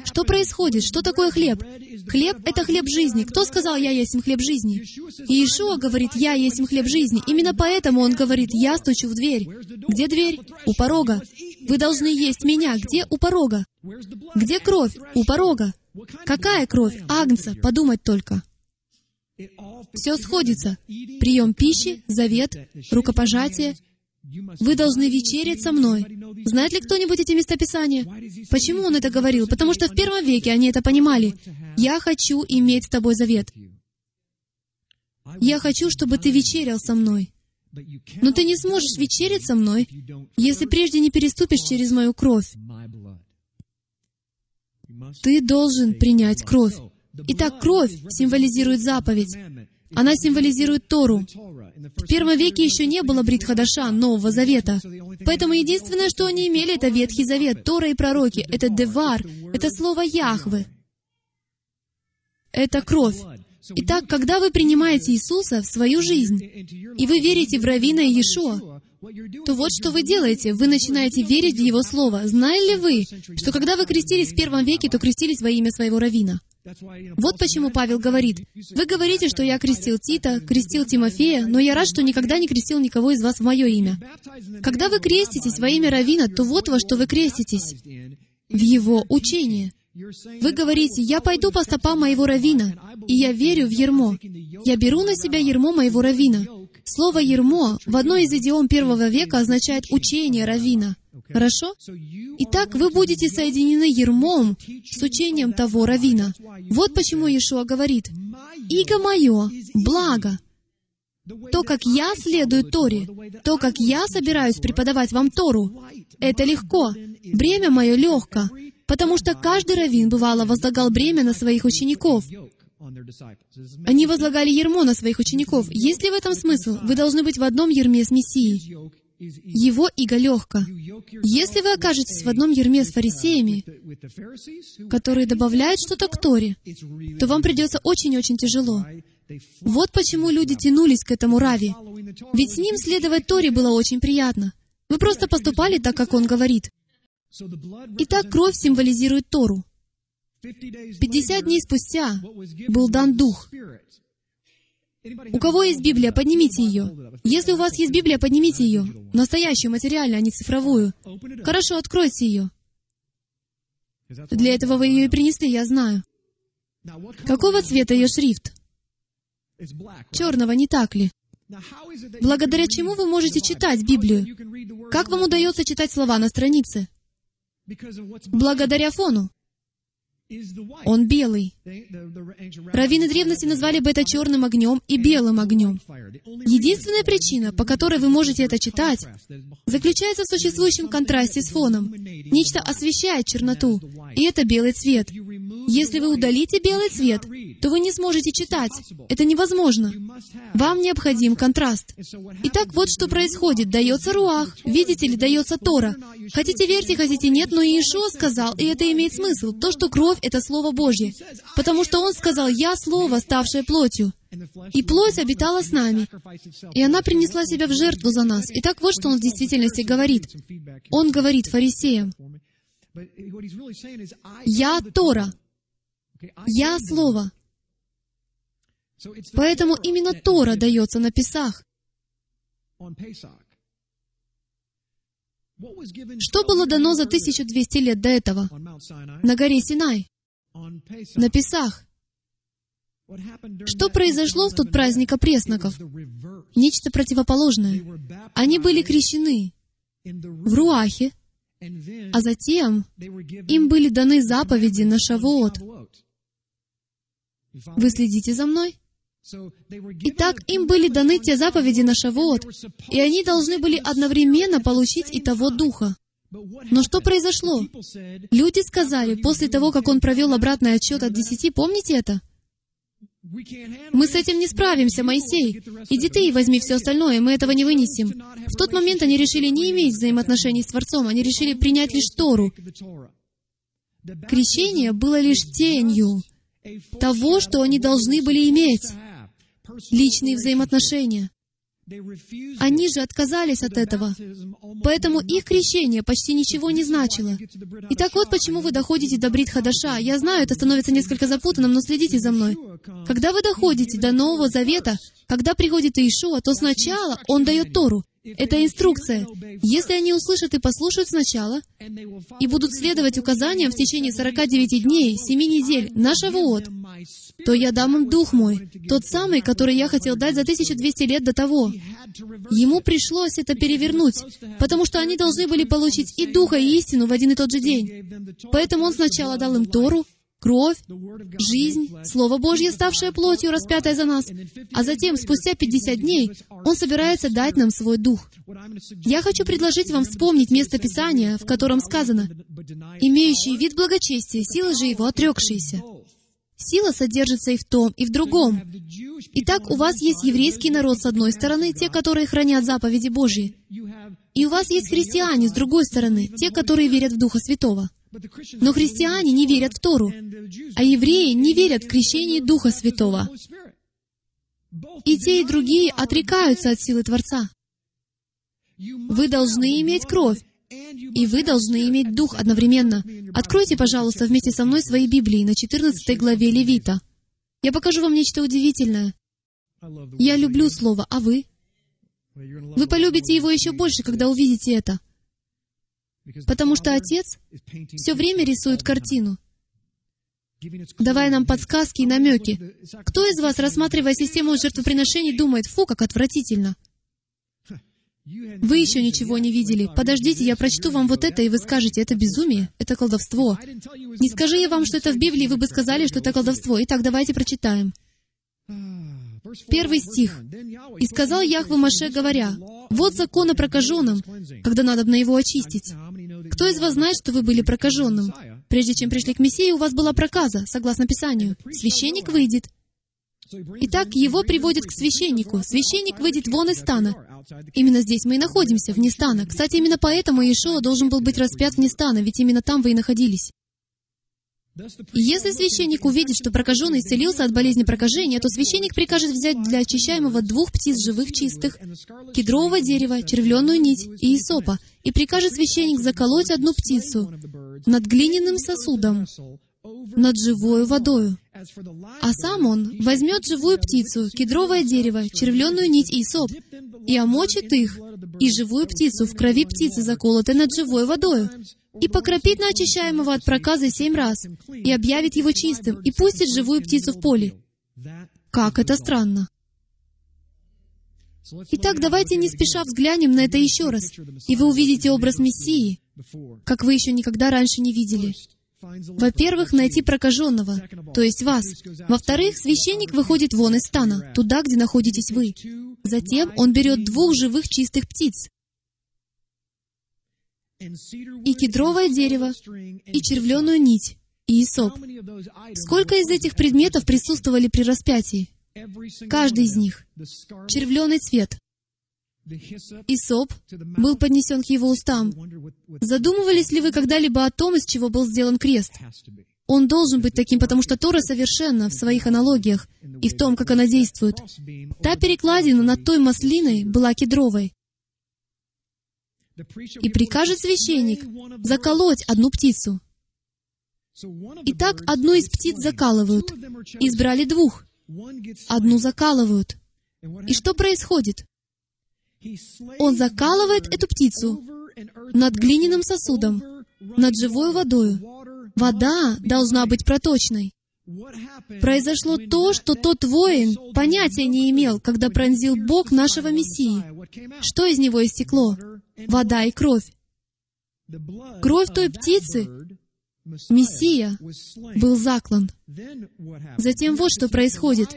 Что происходит? Что такое хлеб? Хлеб — это хлеб жизни. Кто сказал, «Я есть хлеб жизни»? И Иешуа говорит, «Я есть хлеб жизни». Именно поэтому Он говорит, «Я стучу в дверь». Где дверь? У порога. Вы должны есть меня. Где? У порога. Где кровь? У порога. Какая кровь? Агнца. Подумать только. Все сходится. Прием пищи, завет, рукопожатие, вы должны вечерять со мной. Знает ли кто-нибудь эти местописания? Почему он это говорил? Потому что в первом веке они это понимали. «Я хочу иметь с тобой завет». «Я хочу, чтобы ты вечерял со мной». Но ты не сможешь вечерять со мной, если прежде не переступишь через мою кровь. Ты должен принять кровь. Итак, кровь символизирует заповедь. Она символизирует Тору. В первом веке еще не было Бритхадаша, Нового Завета. Поэтому единственное, что они имели, это Ветхий Завет, Тора и пророки. Это Девар, это слово Яхвы. Это кровь. Итак, когда вы принимаете Иисуса в свою жизнь, и вы верите в Равина Иешуа, то вот что вы делаете. Вы начинаете верить в Его Слово. Знали ли вы, что когда вы крестились в первом веке, то крестились во имя своего Равина? Вот почему Павел говорит, «Вы говорите, что я крестил Тита, крестил Тимофея, но я рад, что никогда не крестил никого из вас в мое имя». Когда вы креститесь во имя Равина, то вот во что вы креститесь — в его учение. Вы говорите, «Я пойду по стопам моего Равина, и я верю в ермо. Я беру на себя ермо моего Равина». Слово «ермо» в одной из идиом первого века означает «учение Равина». Хорошо? Итак, вы будете соединены ермом с учением того равина. Вот почему Иешуа говорит, «Иго мое, благо». То, как я следую Торе, то, как я собираюсь преподавать вам Тору, это легко. Бремя мое легко, потому что каждый раввин, бывало, возлагал бремя на своих учеников. Они возлагали ермо на своих учеников. Есть ли в этом смысл? Вы должны быть в одном ерме с Мессией. Его иго легко. Если вы окажетесь в одном ерме с фарисеями, которые добавляют что-то к Торе, то вам придется очень-очень тяжело. Вот почему люди тянулись к этому Рави. Ведь с ним следовать Торе было очень приятно. Вы просто поступали так, как он говорит. Итак, кровь символизирует Тору. Пятьдесят дней спустя был дан Дух. У кого есть Библия, поднимите ее. Если у вас есть Библия, поднимите ее. Настоящую, материальную, а не цифровую. Хорошо, откройте ее. Для этого вы ее и принесли, я знаю. Какого цвета ее шрифт? Черного, не так ли? Благодаря чему вы можете читать Библию? Как вам удается читать слова на странице? Благодаря фону. Он белый. Раввины древности назвали бы это черным огнем и белым огнем. Единственная причина, по которой вы можете это читать, заключается в существующем контрасте с фоном. Нечто освещает черноту, и это белый цвет. Если вы удалите белый цвет, то вы не сможете читать. Это невозможно. Вам необходим контраст. Итак, вот что происходит. Дается руах. Видите ли, дается Тора. Хотите верьте, хотите нет, но Иешуа сказал, и это имеет смысл, то, что кровь — это Слово Божье. Потому что Он сказал, «Я Слово, ставшее плотью». И плоть обитала с нами, и она принесла себя в жертву за нас. Итак, вот что он в действительности говорит. Он говорит фарисеям, «Я Тора, я Слово». Поэтому именно Тора дается на Песах. Что было дано за 1200 лет до этого на горе Синай, на Песах? Что произошло в тот праздник опресноков? Нечто противоположное. Они были крещены в Руахе, а затем им были даны заповеди на Шавуот. Вы следите за мной? Итак, им были даны те заповеди на Шавуот, и они должны были одновременно получить и того Духа. Но что произошло? Люди сказали, после того, как он провел обратный отчет от десяти, помните это? Мы с этим не справимся, Моисей. Иди ты и возьми все остальное, мы этого не вынесем. В тот момент они решили не иметь взаимоотношений с Творцом, они решили принять лишь Тору. Крещение было лишь тенью того, что они должны были иметь. Личные взаимоотношения. Они же отказались от этого. Поэтому их крещение почти ничего не значило. И так вот почему вы доходите до Брит Хадаша. Я знаю, это становится несколько запутанным, но следите за мной. Когда вы доходите до Нового Завета, когда приходит Иешуа, то сначала Он дает Тору. Это инструкция. Если они услышат и послушают сначала, и будут следовать указаниям в течение 49 дней, 7 недель, нашего от, то я дам им Дух мой, тот самый, который я хотел дать за 1200 лет до того. Ему пришлось это перевернуть, потому что они должны были получить и Духа, и истину в один и тот же день. Поэтому он сначала дал им Тору, кровь, жизнь, Слово Божье, ставшее плотью, распятое за нас. А затем, спустя 50 дней, Он собирается дать нам свой Дух. Я хочу предложить вам вспомнить место Писания, в котором сказано, «Имеющий вид благочестия, сила же его отрекшиеся». Сила содержится и в том, и в другом. Итак, у вас есть еврейский народ с одной стороны, те, которые хранят заповеди Божьи. И у вас есть христиане с другой стороны, те, которые верят в Духа Святого. Но христиане не верят в Тору, а евреи не верят в крещение Духа Святого. И те, и другие отрекаются от силы Творца. Вы должны иметь кровь, и вы должны иметь Дух одновременно. Откройте, пожалуйста, вместе со мной свои Библии на 14 главе Левита. Я покажу вам нечто удивительное. Я люблю Слово, а вы? Вы полюбите его еще больше, когда увидите это. Потому что Отец все время рисует картину, давая нам подсказки и намеки. Кто из вас, рассматривая систему жертвоприношений, думает, фу, как отвратительно? Вы еще ничего не видели. Подождите, я прочту вам вот это, и вы скажете, это безумие, это колдовство. Не скажи я вам, что это в Библии, вы бы сказали, что это колдовство. Итак, давайте прочитаем. Первый стих. «И сказал Яхве Маше, говоря, «Вот закон о прокаженном, когда надо на его очистить. Кто из вас знает, что вы были прокаженным? Прежде чем пришли к Мессии, у вас была проказа, согласно Писанию. Священник выйдет, Итак, его приводят к священнику. Священник выйдет вон из стана. Именно здесь мы и находимся, вне стана. Кстати, именно поэтому Иешуа должен был быть распят вне стана, ведь именно там вы и находились. И если священник увидит, что прокаженный исцелился от болезни прокажения, то священник прикажет взять для очищаемого двух птиц живых чистых, кедрового дерева, червленую нить иисопа, и прикажет священник заколоть одну птицу над глиняным сосудом, над живою водою. А сам он возьмет живую птицу, кедровое дерево, червленую нить и соп, и омочит их, и живую птицу в крови птицы, заколотой над живой водою, и покропит на очищаемого от проказа семь раз, и объявит его чистым, и пустит живую птицу в поле. Как это странно! Итак, давайте не спеша взглянем на это еще раз, и вы увидите образ Мессии, как вы еще никогда раньше не видели. Во-первых, найти прокаженного, то есть вас. Во-вторых, священник выходит вон из стана, туда, где находитесь вы. Затем он берет двух живых чистых птиц, и кедровое дерево, и червленую нить, иисоп. Сколько из этих предметов присутствовали при распятии? Каждый из них. Червленый цвет, Исоп был поднесен к его устам. Задумывались ли вы когда-либо о том, из чего был сделан крест? Он должен быть таким, потому что Тора совершенна в своих аналогиях и в том, как она действует. Та перекладина над той маслиной была кедровой. И прикажет священник заколоть одну птицу. Итак, одну из птиц закалывают. Избрали двух. Одну закалывают. И что происходит? Он закалывает эту птицу над глиняным сосудом, над живой водой. Вода должна быть проточной. Произошло то, что тот воин понятия не имел, когда пронзил Бог нашего Мессии. Что из него истекло? Вода и кровь. Кровь той птицы, Мессия, был заклан. Затем вот что происходит.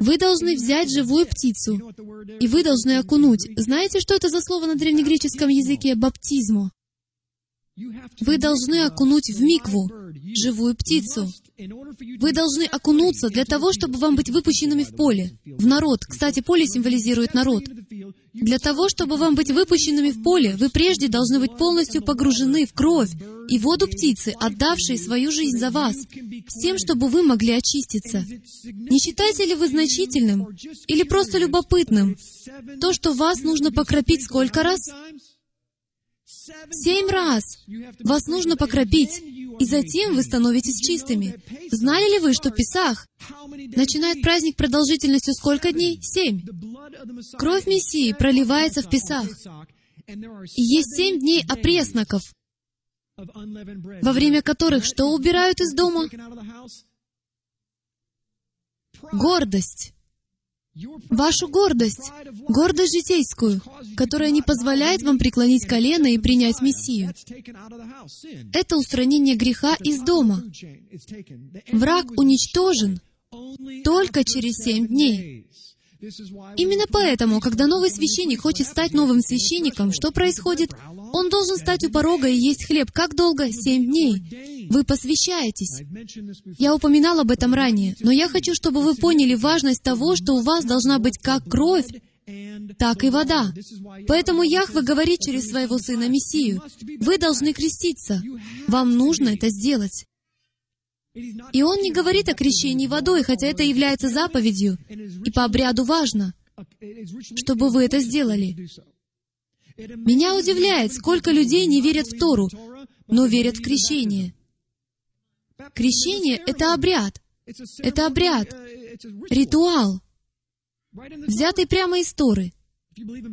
Вы должны взять живую птицу, и вы должны окунуть. Знаете, что это за слово на древнегреческом языке «баптизмо»? Вы должны окунуть в микву живую птицу. Вы должны окунуться для того, чтобы вам быть выпущенными в поле, в народ. Кстати, поле символизирует народ. Для того, чтобы вам быть выпущенными в поле, вы прежде должны быть полностью погружены в кровь и воду птицы, отдавшей свою жизнь за вас, с тем, чтобы вы могли очиститься. Не считаете ли вы значительным или просто любопытным то, что вас нужно покропить сколько раз? Семь раз вас нужно покропить, и затем вы становитесь чистыми. Знали ли вы, что Песах начинает праздник продолжительностью сколько дней? Семь. Кровь Мессии проливается в Песах. И есть семь дней опресноков, во время которых что убирают из дома? Гордость вашу гордость, гордость житейскую, которая не позволяет вам преклонить колено и принять Мессию. Это устранение греха из дома. Враг уничтожен только через семь дней. Именно поэтому, когда новый священник хочет стать новым священником, что происходит? Он должен стать у порога и есть хлеб. Как долго? Семь дней. Вы посвящаетесь. Я упоминал об этом ранее, но я хочу, чтобы вы поняли важность того, что у вас должна быть как кровь, так и вода. Поэтому Яхве говорит через своего Сына Мессию, вы должны креститься. Вам нужно это сделать. И он не говорит о крещении водой, хотя это является заповедью, и по обряду важно, чтобы вы это сделали. Меня удивляет, сколько людей не верят в Тору, но верят в крещение. Крещение — это обряд. Это обряд, ритуал, взятый прямо из Торы.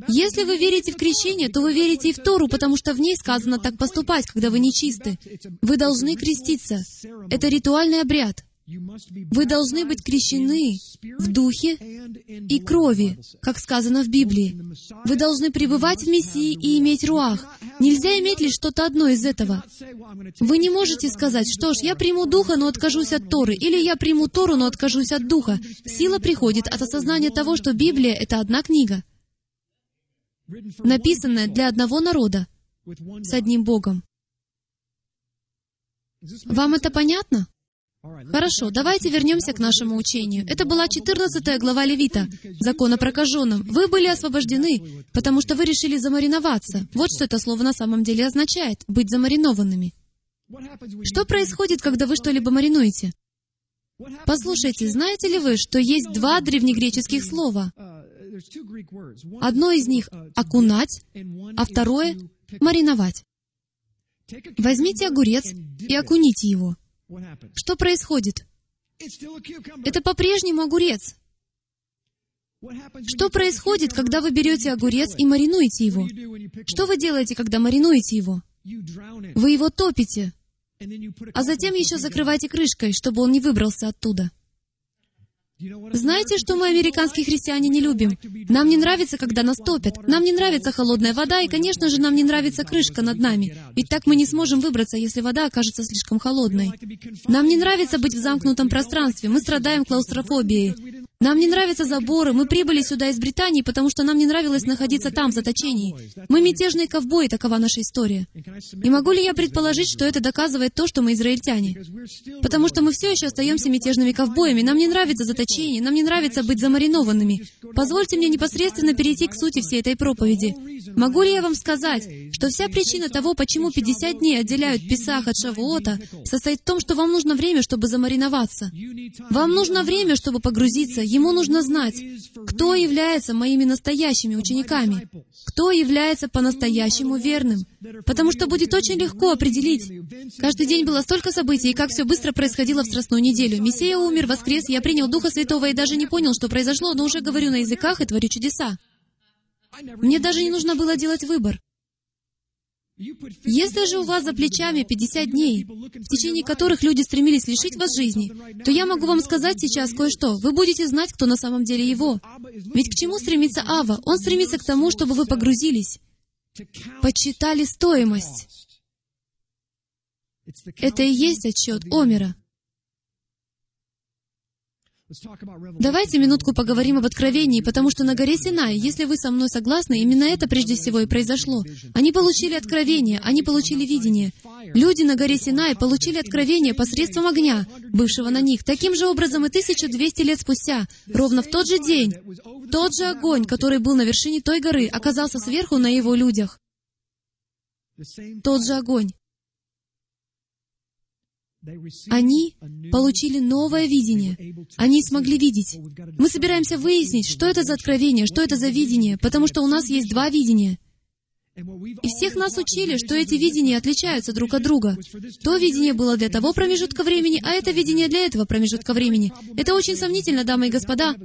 Если вы верите в крещение, то вы верите и в Тору, потому что в ней сказано так поступать, когда вы нечисты. Вы должны креститься. Это ритуальный обряд. Вы должны быть крещены в духе и крови, как сказано в Библии. Вы должны пребывать в Мессии и иметь руах. Нельзя иметь лишь что-то одно из этого. Вы не можете сказать, что ж, я приму Духа, но откажусь от Торы, или я приму Тору, но откажусь от Духа. Сила приходит от осознания того, что Библия — это одна книга, написанная для одного народа, с одним Богом. Вам это понятно? Хорошо, давайте вернемся к нашему учению. Это была 14 глава Левита, закон о прокаженном. Вы были освобождены, потому что вы решили замариноваться. Вот что это слово на самом деле означает — быть замаринованными. Что происходит, когда вы что-либо маринуете? Послушайте, знаете ли вы, что есть два древнегреческих слова? Одно из них — окунать, а второе — мариновать. Возьмите огурец и окуните его. Что происходит? Это по-прежнему огурец. Что происходит, когда вы берете огурец и маринуете его? Что вы делаете, когда маринуете его? Вы его топите, а затем еще закрываете крышкой, чтобы он не выбрался оттуда. Знаете, что мы, американские христиане, не любим? Нам не нравится, когда нас топят. Нам не нравится холодная вода, и, конечно же, нам не нравится крышка над нами. Ведь так мы не сможем выбраться, если вода окажется слишком холодной. Нам не нравится быть в замкнутом пространстве. Мы страдаем клаустрофобией. Нам не нравятся заборы. Мы прибыли сюда из Британии, потому что нам не нравилось находиться там, в заточении. Мы мятежные ковбои, такова наша история. И могу ли я предположить, что это доказывает то, что мы израильтяне? Потому что мы все еще остаемся мятежными ковбоями. Нам не нравится заточение, нам не нравится быть замаринованными. Позвольте мне непосредственно перейти к сути всей этой проповеди. Могу ли я вам сказать, что вся причина того, почему 50 дней отделяют Писах от Шавуота, состоит в том, что вам нужно время, чтобы замариноваться. Вам нужно время, чтобы погрузиться, Ему нужно знать, кто является моими настоящими учениками, кто является по-настоящему верным, потому что будет очень легко определить. Каждый день было столько событий, и как все быстро происходило в Страстную неделю. Мессия умер, воскрес, я принял Духа Святого и даже не понял, что произошло, но уже говорю на языках и творю чудеса. Мне даже не нужно было делать выбор. Если же у вас за плечами 50 дней, в течение которых люди стремились лишить вас жизни, то я могу вам сказать сейчас кое-что. Вы будете знать, кто на самом деле его. Ведь к чему стремится Ава? Он стремится к тому, чтобы вы погрузились, подсчитали стоимость. Это и есть отчет Омера. Давайте минутку поговорим об откровении, потому что на горе Синай, если вы со мной согласны, именно это прежде всего и произошло. Они получили откровение, они получили видение. Люди на горе Синай получили откровение посредством огня, бывшего на них. Таким же образом и 1200 лет спустя, ровно в тот же день, тот же огонь, который был на вершине той горы, оказался сверху на его людях. Тот же огонь. Они получили новое видение. Они смогли видеть. Мы собираемся выяснить, что это за откровение, что это за видение, потому что у нас есть два видения. И всех нас учили, что эти видения отличаются друг от друга. То видение было для того промежутка времени, а это видение для этого промежутка времени. Это очень сомнительно, дамы и господа,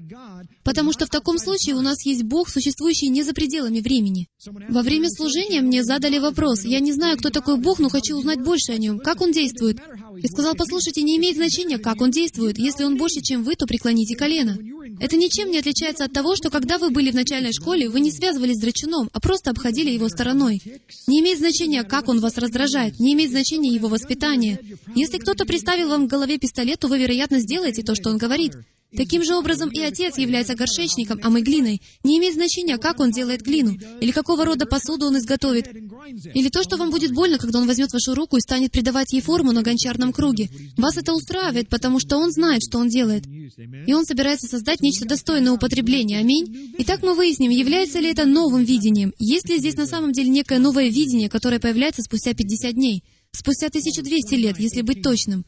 потому что в таком случае у нас есть Бог, существующий не за пределами времени. Во время служения мне задали вопрос. Я не знаю, кто такой Бог, но хочу узнать больше о нем. Как он действует? И сказал, послушайте, не имеет значения, как он действует. Если он больше, чем вы, то преклоните колено. Это ничем не отличается от того, что когда вы были в начальной школе, вы не связывались с драчуном, а просто обходили его стороной. Не имеет значения, как он вас раздражает, не имеет значения его воспитание. Если кто-то приставил вам в голове пистолет, то вы, вероятно, сделаете то, что он говорит. Таким же образом и Отец является горшечником, а мы глиной. Не имеет значения, как Он делает глину, или какого рода посуду Он изготовит, или то, что вам будет больно, когда Он возьмет вашу руку и станет придавать ей форму на гончарном круге. Вас это устраивает, потому что Он знает, что Он делает. И Он собирается создать нечто достойное употребления. Аминь. Итак, мы выясним, является ли это новым видением. Есть ли здесь на самом деле некое новое видение, которое появляется спустя 50 дней спустя 1200 лет, если быть точным.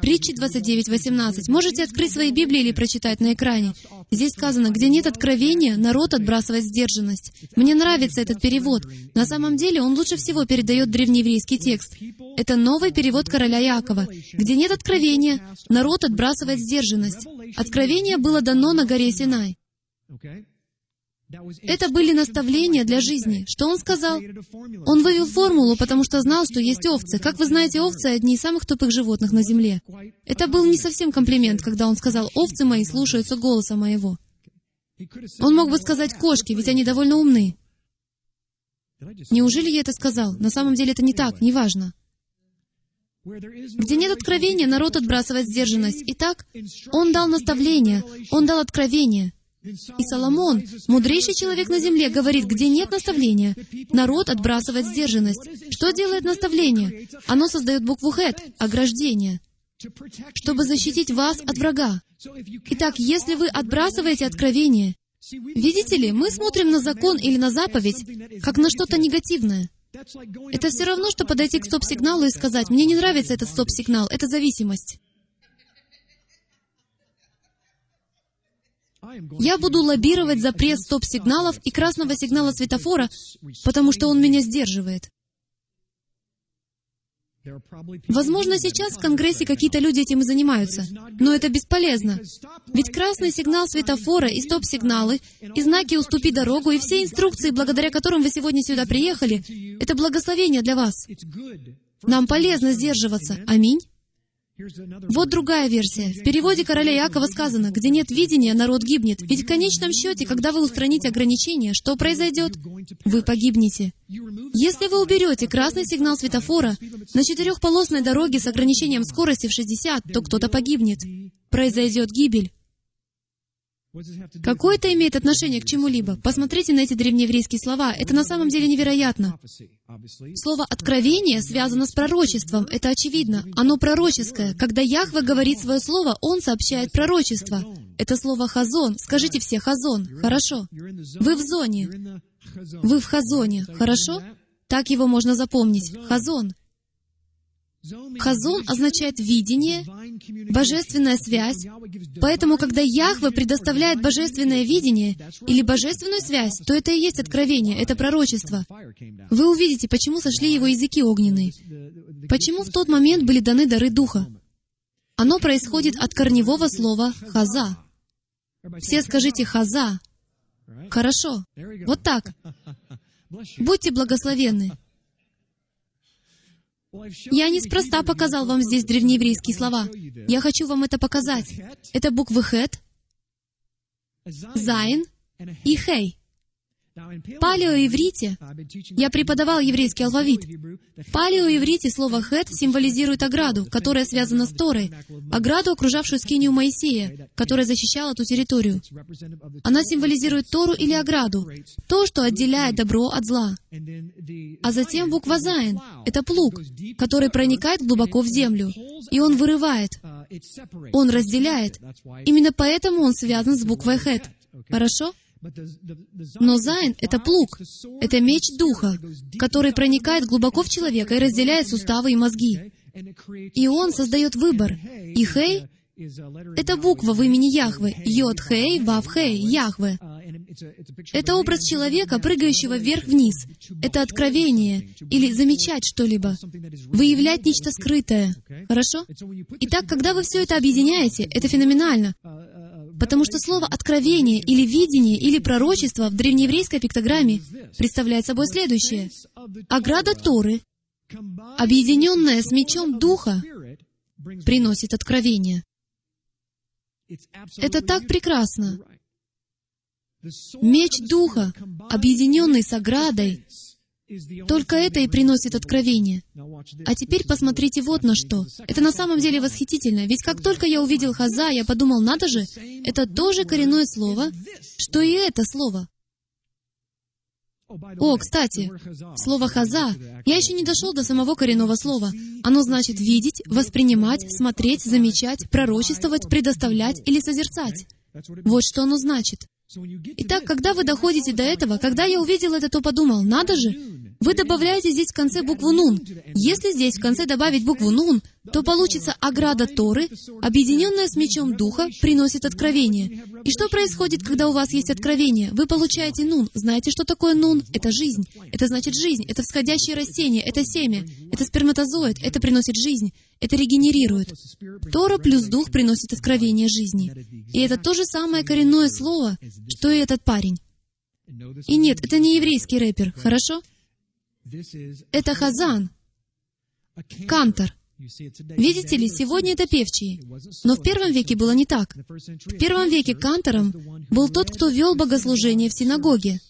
Притчи 29.18. Можете открыть свои Библии или прочитать на экране. Здесь сказано, где нет откровения, народ отбрасывает сдержанность. Мне нравится этот перевод. На самом деле он лучше всего передает древнееврейский текст. Это новый перевод короля Якова. Где нет откровения, народ отбрасывает сдержанность. Откровение было дано на горе Синай. Это были наставления для жизни. Что он сказал? Он вывел формулу, потому что знал, что есть овцы. Как вы знаете, овцы — одни из самых тупых животных на земле. Это был не совсем комплимент, когда он сказал, «Овцы мои слушаются голоса моего». Он мог бы сказать «кошки», ведь они довольно умны. Неужели я это сказал? На самом деле это не так, неважно. Где нет откровения, народ отбрасывает сдержанность. Итак, он дал наставление, он дал откровение. И Соломон, мудрейший человек на земле, говорит, где нет наставления, народ отбрасывает сдержанность. Что делает наставление? Оно создает букву «хет» — ограждение, чтобы защитить вас от врага. Итак, если вы отбрасываете откровение, видите ли, мы смотрим на закон или на заповедь как на что-то негативное. Это все равно, что подойти к стоп-сигналу и сказать, «Мне не нравится этот стоп-сигнал, это зависимость». Я буду лоббировать запрет стоп-сигналов и красного сигнала светофора, потому что он меня сдерживает. Возможно, сейчас в Конгрессе какие-то люди этим и занимаются, но это бесполезно. Ведь красный сигнал светофора и стоп-сигналы, и знаки «Уступи дорогу», и все инструкции, благодаря которым вы сегодня сюда приехали, это благословение для вас. Нам полезно сдерживаться. Аминь. Вот другая версия. В переводе короля Якова сказано, где нет видения, народ гибнет. Ведь в конечном счете, когда вы устраните ограничения, что произойдет? Вы погибнете. Если вы уберете красный сигнал светофора на четырехполосной дороге с ограничением скорости в 60, то кто-то погибнет. Произойдет гибель. Какое это имеет отношение к чему-либо? Посмотрите на эти древнееврейские слова. Это на самом деле невероятно. Слово «откровение» связано с пророчеством. Это очевидно. Оно пророческое. Когда Яхва говорит свое слово, Он сообщает пророчество. Это слово «хазон». Скажите все «хазон». Хорошо. Вы в зоне. Вы в хазоне. Хорошо? Так его можно запомнить. Хазон. Хазон означает видение, божественная связь. Поэтому, когда Яхве предоставляет божественное видение или божественную связь, то это и есть откровение, это пророчество. Вы увидите, почему сошли его языки огненные. Почему в тот момент были даны дары Духа. Оно происходит от корневого слова «хаза». Все скажите «חזה». Хорошо. Вот так. Будьте благословенны. Я неспроста показал вам здесь древнееврейские слова. Я хочу вам это показать. Это буквы «хет», «зайн» и «хей». В палеоиврите, я преподавал еврейский алфавит. В палеоиврите слово «хет» символизирует ограду, которая связана с Торой, ограду, окружавшую скинию Моисея, которая защищала ту территорию. Она символизирует Тору или ограду, то, что отделяет добро от зла. А затем буква «зайн» — это плуг, который проникает глубоко в землю, и он вырывает, он разделяет. Именно поэтому он связан с буквой «хет». Хорошо? Но Зайн — это плуг, это меч Духа, который проникает глубоко в человека и разделяет суставы и мозги. И он создает выбор. И Хей — это буква в имени Яхве. Йод Хей, Вав Хей, Яхве. Это образ человека, прыгающего вверх-вниз. Это откровение или замечать что-либо, выявлять нечто скрытое. Хорошо? Итак, когда вы все это объединяете, это феноменально. Потому что слово «откровение» или «видение» или «пророчество» в древнееврейской пиктограмме представляет собой следующее. Ограда Торы, объединенная с мечом Духа, приносит откровение. Это так прекрасно. Меч Духа, объединенный с оградой, только это и приносит откровение. А теперь посмотрите вот на что. Это на самом деле восхитительно, ведь как только я увидел «хаза», я подумал, надо же, это тоже коренное слово, что и это слово. О, кстати, слово «хаза», я еще не дошел до самого коренного слова. Оно значит видеть, воспринимать, смотреть, замечать, пророчествовать, предоставлять или созерцать. Вот что оно значит. Итак, когда вы доходите до этого, когда я увидел это, то подумал, надо же, вы добавляете здесь в конце букву «нун». Если здесь в конце добавить букву «нун», то получится ограда Торы, объединенная с мечом Духа, приносит откровение. И что происходит, когда у вас есть откровение? Вы получаете нун. Знаете, что такое нун? Это жизнь. Это значит жизнь. Это всходящее растение. Это семя. Это сперматозоид. Это приносит жизнь. Это регенерирует. Тора плюс Дух приносит откровение жизни. И это то же самое коренное слово, что и этот парень. И нет, это не еврейский рэпер, хорошо? Это Хазан, Кантор. Видите ли, сегодня это певчие. Но в первом веке было не так. В первом веке кантором был тот, кто вел богослужение в синагоге.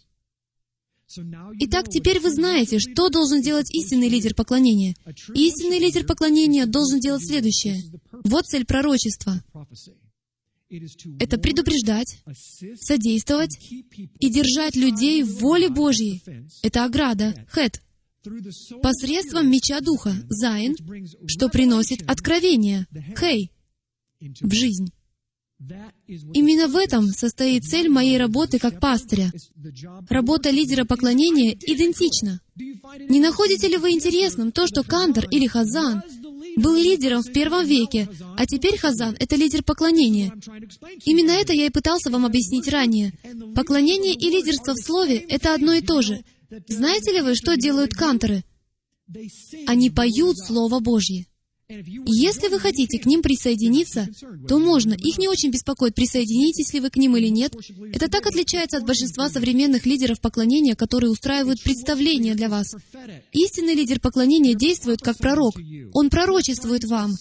Итак, теперь вы знаете, что должен делать истинный лидер поклонения. Истинный лидер поклонения должен делать следующее. Вот цель пророчества. Это предупреждать, содействовать и держать людей в воле Божьей. Это ограда, хет посредством меча Духа, Зайн, что приносит откровение, Хей, в жизнь. Именно в этом состоит цель моей работы как пастыря. Работа лидера поклонения идентична. Не находите ли вы интересным то, что Кантор или Хазан был лидером в первом веке, а теперь Хазан — это лидер поклонения. Именно это я и пытался вам объяснить ранее. Поклонение и лидерство в слове — это одно и то же. Знаете ли вы, что делают канторы? Они поют Слово Божье. Если вы хотите к ним присоединиться, то можно. Их не очень беспокоит, присоединитесь ли вы к ним или нет. Это так отличается от большинства современных лидеров поклонения, которые устраивают представления для вас. Истинный лидер поклонения действует как пророк. Он пророчествует вам.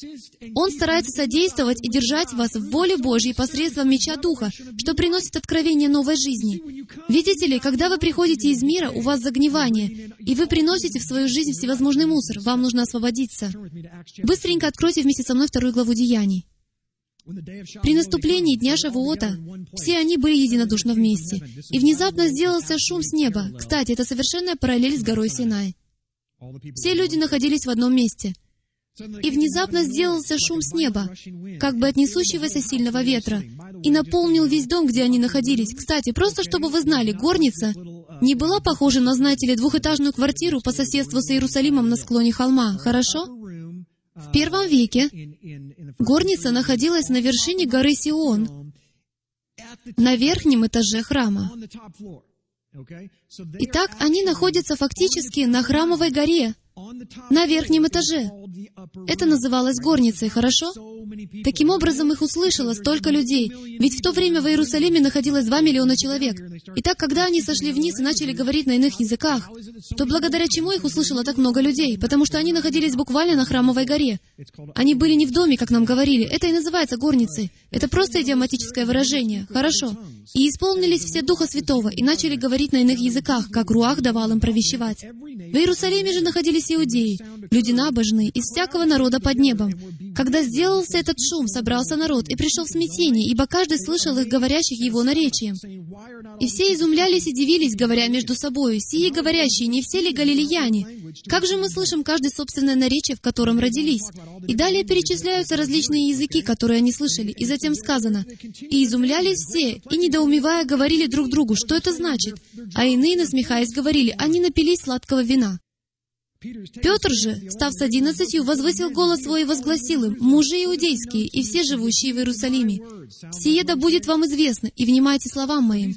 Он старается содействовать и держать вас в воле Божьей посредством меча Духа, что приносит откровение новой жизни. Видите ли, когда вы приходите из мира, у вас загнивание, и вы приносите в свою жизнь всевозможный мусор, вам нужно освободиться. Быстренько откройте вместе со мной вторую главу Деяний. При наступлении Дня Шавуота все они были единодушно вместе, и внезапно сделался шум с неба. Кстати, это совершенная параллель с горой Синай. Все люди находились в одном месте. И внезапно сделался шум с неба, как бы от несущегося сильного ветра, и наполнил весь дом, где они находились. Кстати, просто чтобы вы знали, горница не была похожа на, знаете ли, двухэтажную квартиру по соседству с Иерусалимом на склоне холма, хорошо? В первом веке горница находилась на вершине горы Сион, на верхнем этаже храма. Итак, они находятся фактически на храмовой горе, на верхнем этаже. Это называлось горницей, хорошо? Таким образом, их услышало столько людей, ведь в то время в Иерусалиме находилось 2 миллиона человек. Итак, когда они сошли вниз и начали говорить на иных языках, то благодаря чему их услышало так много людей? Потому что они находились буквально на Храмовой горе. Они были не в доме, как нам говорили. Это и называется горницей. Это просто идиоматическое выражение. Хорошо. И исполнились все Духа Святого, и начали говорить на иных языках, как Руах давал им провещевать. В Иерусалиме же находились иудеи, люди набожные, из всякого народа под небом. Когда сделался этот шум, собрался народ, и пришел смятение, ибо каждый слышал их говорящих его наречием. И все изумлялись и дивились, говоря между собой, «Сие говорящие, не все ли галилеяне? Как же мы слышим каждое собственное наречие, в котором родились?» И далее перечисляются различные языки, которые они слышали, и затем сказано, «И изумлялись все, и, недоумевая, говорили друг другу, что это значит, а иные, насмехаясь, говорили, они напились сладкого вина». Петр же, став с одиннадцатью, возвысил голос свой и возгласил им, «Мужи иудейские и все живущие в Иерусалиме, сие да будет вам известно, и внимайте словам моим».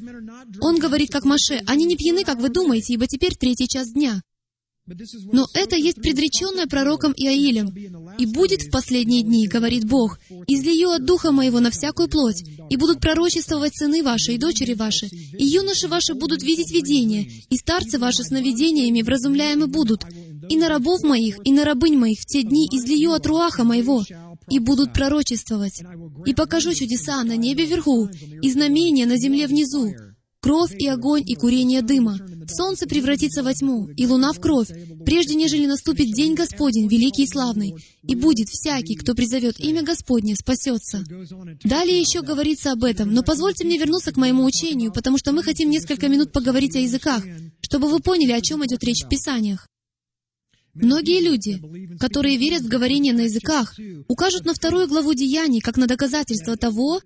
Он говорит, как Маше, «Они не пьяны, как вы думаете, ибо теперь третий час дня». Но это есть предреченное пророком Иаилем. «И будет в последние дни, — говорит Бог, — излию от Духа Моего на всякую плоть, и будут пророчествовать сыны ваши и дочери ваши, и юноши ваши будут видеть видения, и старцы ваши сновидениями вразумляемы будут, и на рабов моих, и на рабынь моих в те дни излию от руаха моего, и будут пророчествовать. И покажу чудеса на небе вверху, и знамения на земле внизу, кровь и огонь и курение дыма. Солнце превратится во тьму, и луна в кровь, прежде нежели наступит день Господень, великий и славный, и будет всякий, кто призовет имя Господне, спасется. Далее еще говорится об этом, но позвольте мне вернуться к моему учению, потому что мы хотим несколько минут поговорить о языках, чтобы вы поняли, о чем идет речь в Писаниях. Многие люди, которые верят в говорение на языках, укажут на вторую главу Деяний как на доказательство того,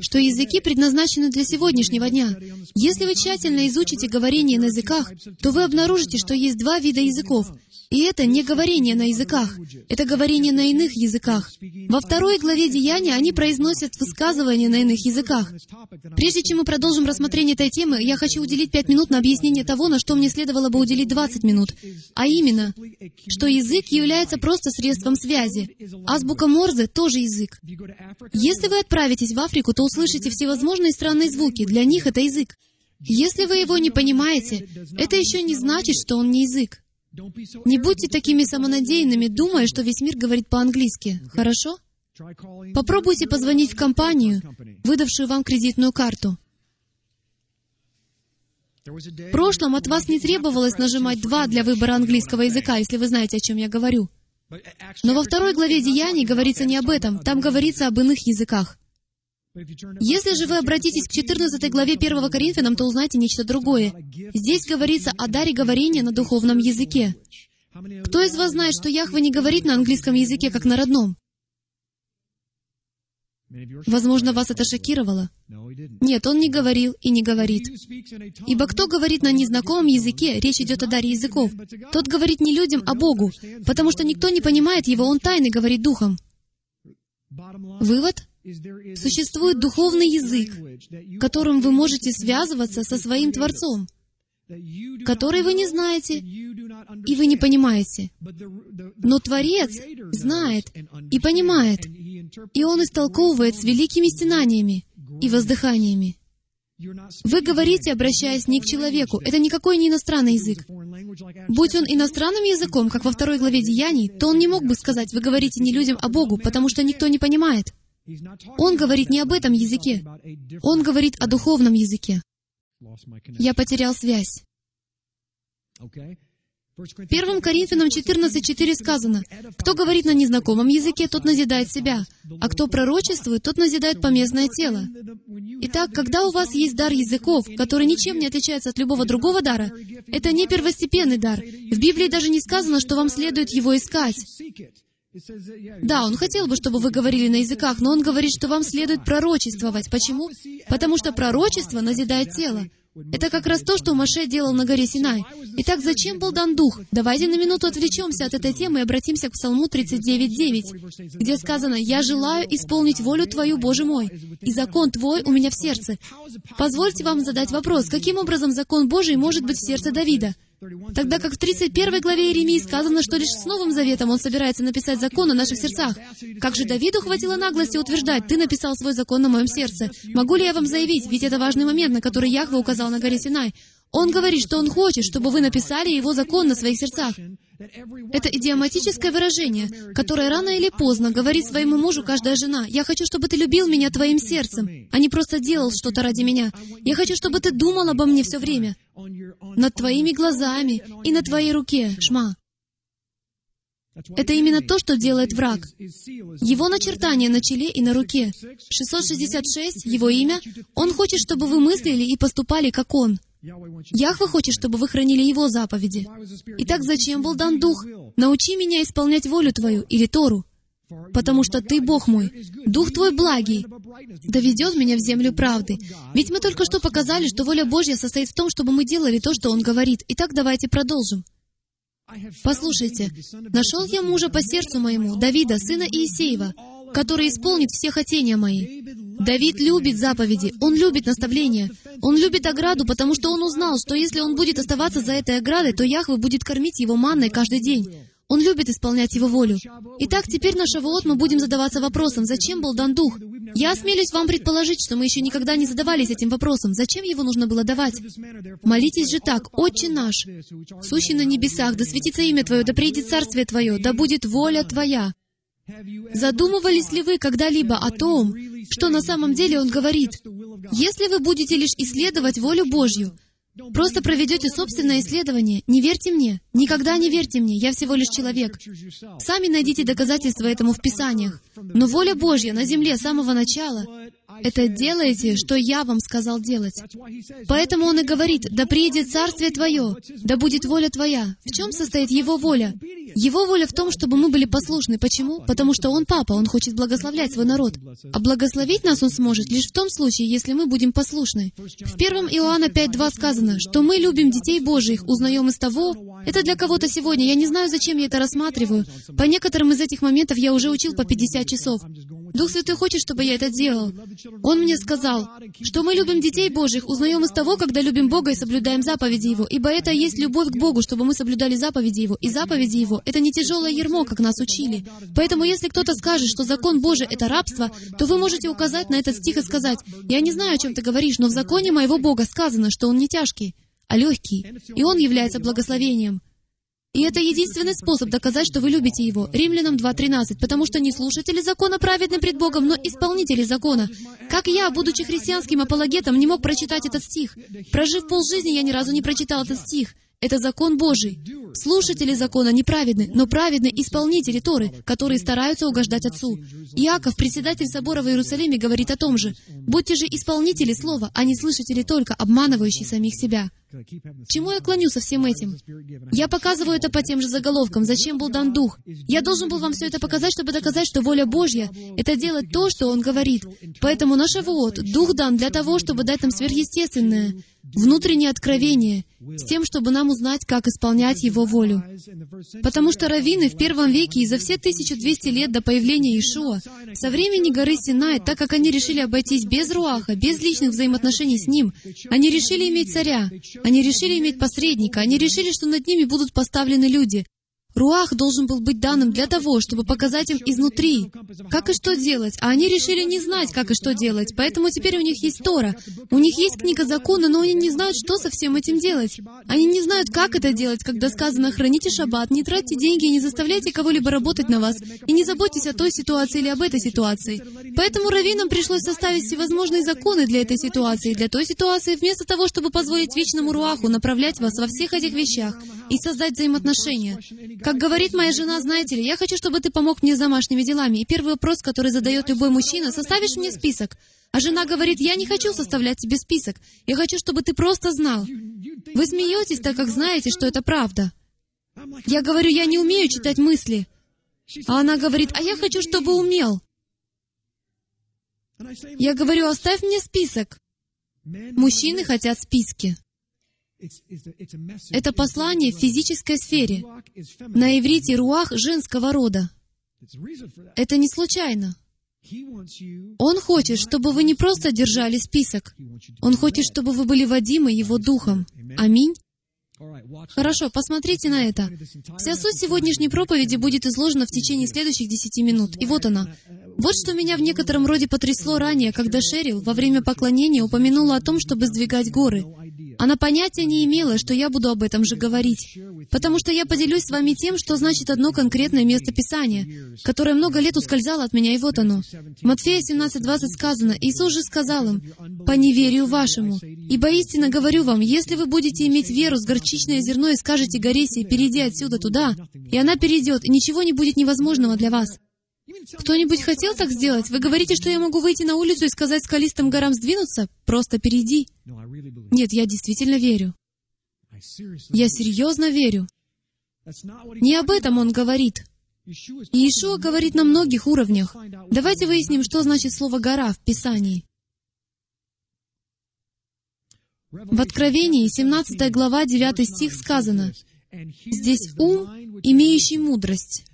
что языки предназначены для сегодняшнего дня. Если вы тщательно изучите говорение на языках, то вы обнаружите, что есть два вида языков и это не говорение на языках, это говорение на иных языках. Во второй главе Деяния они произносят высказывания на иных языках. Прежде чем мы продолжим рассмотрение этой темы, я хочу уделить пять минут на объяснение того, на что мне следовало бы уделить 20 минут. А именно, что язык является просто средством связи. Азбука Морзе тоже язык. Если вы отправитесь в Африку, то услышите всевозможные странные звуки. Для них это язык. Если вы его не понимаете, это еще не значит, что он не язык. Не будьте такими самонадеянными, думая, что весь мир говорит по-английски. Хорошо? Попробуйте позвонить в компанию, выдавшую вам кредитную карту. В прошлом от вас не требовалось нажимать «два» для выбора английского языка, если вы знаете, о чем я говорю. Но во второй главе Деяний говорится не об этом, там говорится об иных языках. Если же вы обратитесь к 14 главе 1 Коринфянам, то узнаете нечто другое. Здесь говорится о даре говорения на духовном языке. Кто из вас знает, что Яхва не говорит на английском языке, как на родном? Возможно, вас это шокировало. Нет, он не говорил и не говорит. Ибо кто говорит на незнакомом языке, речь идет о даре языков, тот говорит не людям, а Богу, потому что никто не понимает его, он тайный говорит духом. Вывод? Существует духовный язык, которым вы можете связываться со своим Творцом, который вы не знаете и вы не понимаете. Но Творец знает и понимает, и Он истолковывает с великими стенаниями и воздыханиями. Вы говорите, обращаясь не к человеку. Это никакой не иностранный язык. Будь он иностранным языком, как во второй главе Деяний, то он не мог бы сказать, вы говорите не людям, а Богу, потому что никто не понимает. Он говорит не об этом языке. Он говорит о духовном языке. Я потерял связь. 1 Коринфянам 14.4 сказано, «Кто говорит на незнакомом языке, тот назидает себя, а кто пророчествует, тот назидает поместное тело». Итак, когда у вас есть дар языков, который ничем не отличается от любого другого дара, это не первостепенный дар. В Библии даже не сказано, что вам следует его искать. Да, он хотел бы, чтобы вы говорили на языках, но он говорит, что вам следует пророчествовать. Почему? Потому что пророчество назидает тело. Это как раз то, что Маше делал на горе Синай. Итак, зачем был дан Дух? Давайте на минуту отвлечемся от этой темы и обратимся к Псалму 39.9, где сказано «Я желаю исполнить волю Твою, Боже мой, и закон Твой у меня в сердце». Позвольте вам задать вопрос, каким образом закон Божий может быть в сердце Давида? Тогда как в 31 главе Иеремии сказано, что лишь с Новым Заветом он собирается написать закон на наших сердцах. Как же Давиду хватило наглости утверждать, «Ты написал свой закон на моем сердце». Могу ли я вам заявить, ведь это важный момент, на который Яхва указал на горе Синай. Он говорит, что Он хочет, чтобы вы написали Его закон на своих сердцах. Это идиоматическое выражение, которое рано или поздно говорит своему мужу каждая жена. «Я хочу, чтобы ты любил меня твоим сердцем, а не просто делал что-то ради меня. Я хочу, чтобы ты думал обо мне все время, над твоими глазами и на твоей руке, шма». Это именно то, что делает враг. Его начертание на челе и на руке. 666, его имя. Он хочет, чтобы вы мыслили и поступали, как он. Яхва хочет, чтобы вы хранили Его заповеди. Итак, зачем был дан Дух? Научи меня исполнять волю Твою или Тору, потому что Ты, Бог мой, Дух Твой благий, доведет меня в землю правды. Ведь мы только что показали, что воля Божья состоит в том, чтобы мы делали то, что Он говорит. Итак, давайте продолжим. Послушайте, нашел я мужа по сердцу моему, Давида, сына Иисеева, который исполнит все хотения мои. Давид любит заповеди, он любит наставления, он любит ограду, потому что он узнал, что если он будет оставаться за этой оградой, то Яхве будет кормить его манной каждый день. Он любит исполнять его волю. Итак, теперь на Шавуот мы будем задаваться вопросом, зачем был дан Дух? Я осмелюсь вам предположить, что мы еще никогда не задавались этим вопросом. Зачем его нужно было давать? Молитесь же так, «Отче наш, сущий на небесах, да светится имя Твое, да приедет царствие Твое, да будет воля Твоя». Задумывались ли вы когда-либо о том, что на самом деле Он говорит? Если вы будете лишь исследовать волю Божью, Просто проведете собственное исследование. Не верьте мне. Никогда не верьте мне. Я всего лишь человек. Сами найдите доказательства этому в Писаниях. Но воля Божья на земле с самого начала это делайте, что я вам сказал делать. Поэтому он и говорит, да приедет Царствие Твое, да будет воля Твоя. В чем состоит Его воля? Его воля в том, чтобы мы были послушны. Почему? Потому что Он Папа, Он хочет благословлять свой народ. А благословить нас Он сможет лишь в том случае, если мы будем послушны. В 1 Иоанна 5.2 сказано, что мы любим детей Божьих, узнаем из того, это для кого-то сегодня. Я не знаю, зачем я это рассматриваю. По некоторым из этих моментов я уже учил по 50 часов. Дух Святой хочет, чтобы я это делал. Он мне сказал, что мы любим детей Божьих, узнаем из того, когда любим Бога и соблюдаем заповеди Его, ибо это есть любовь к Богу, чтобы мы соблюдали заповеди Его. И заповеди Его — это не тяжелое ермо, как нас учили. Поэтому если кто-то скажет, что закон Божий — это рабство, то вы можете указать на этот стих и сказать, «Я не знаю, о чем ты говоришь, но в законе моего Бога сказано, что он не тяжкий, а легкий, и он является благословением». И это единственный способ доказать, что вы любите Его. Римлянам 2.13. Потому что не слушатели закона праведны пред Богом, но исполнители закона. Как я, будучи христианским апологетом, не мог прочитать этот стих? Прожив полжизни, я ни разу не прочитал этот стих. Это закон Божий. Слушатели закона неправедны, но праведны исполнители Торы, которые стараются угождать Отцу. Иаков, председатель собора в Иерусалиме, говорит о том же. «Будьте же исполнители слова, а не слышатели только, обманывающие самих себя». Чему я клоню со всем этим? Я показываю это по тем же заголовкам. Зачем был дан Дух? Я должен был вам все это показать, чтобы доказать, что воля Божья — это делать то, что Он говорит. Поэтому наш вот Дух дан для того, чтобы дать нам сверхъестественное, внутреннее откровение, с тем, чтобы нам узнать, как исполнять Его волю. Потому что раввины в первом веке и за все 1200 лет до появления Ишуа, со времени горы Синай, так как они решили обойтись без Руаха, без личных взаимоотношений с Ним, они решили иметь царя, они решили иметь посредника, они решили, что над ними будут поставлены люди. Руах должен был быть данным для того, чтобы показать им изнутри, как и что делать, а они решили не знать, как и что делать, поэтому теперь у них есть Тора. У них есть книга закона, но они не знают, что со всем этим делать. Они не знают, как это делать, когда сказано «храните шаббат, не тратьте деньги, не заставляйте кого-либо работать на вас, и не заботьтесь о той ситуации или об этой ситуации». Поэтому раввинам пришлось составить всевозможные законы для этой ситуации, для той ситуации, вместо того, чтобы позволить вечному Руаху направлять вас во всех этих вещах и создать взаимоотношения. Как говорит моя жена, знаете ли, я хочу, чтобы ты помог мне с домашними делами. И первый вопрос, который задает любой мужчина, составишь мне список. А жена говорит, я не хочу составлять тебе список. Я хочу, чтобы ты просто знал. Вы смеетесь, так как знаете, что это правда. Я говорю, я не умею читать мысли. А она говорит, а я хочу, чтобы умел. Я говорю, оставь мне список. Мужчины хотят списки. Это послание в физической сфере. На иврите руах женского рода. Это не случайно. Он хочет, чтобы вы не просто держали список. Он хочет, чтобы вы были водимы Его Духом. Аминь. Хорошо, посмотрите на это. Вся суть сегодняшней проповеди будет изложена в течение следующих десяти минут. И вот она. Вот что меня в некотором роде потрясло ранее, когда Шерил во время поклонения упомянула о том, чтобы сдвигать горы. Она понятия не имела, что я буду об этом же говорить, потому что я поделюсь с вами тем, что значит одно конкретное место Писания, которое много лет ускользало от меня, и вот оно. Матфея 17.20 сказано, Иисус же сказал им, «По неверию вашему, ибо истинно говорю вам, если вы будете иметь веру с горчичное зерно и скажете горе сей, перейди отсюда туда, и она перейдет, и ничего не будет невозможного для вас». Кто-нибудь хотел так сделать? Вы говорите, что я могу выйти на улицу и сказать скалистым горам сдвинуться? Просто перейди. Нет, я действительно верю. Я серьезно верю. Не об этом он говорит. Иешуа говорит на многих уровнях. Давайте выясним, что значит слово «гора» в Писании. В Откровении, 17 глава, 9 стих сказано, «Здесь ум, имеющий мудрость,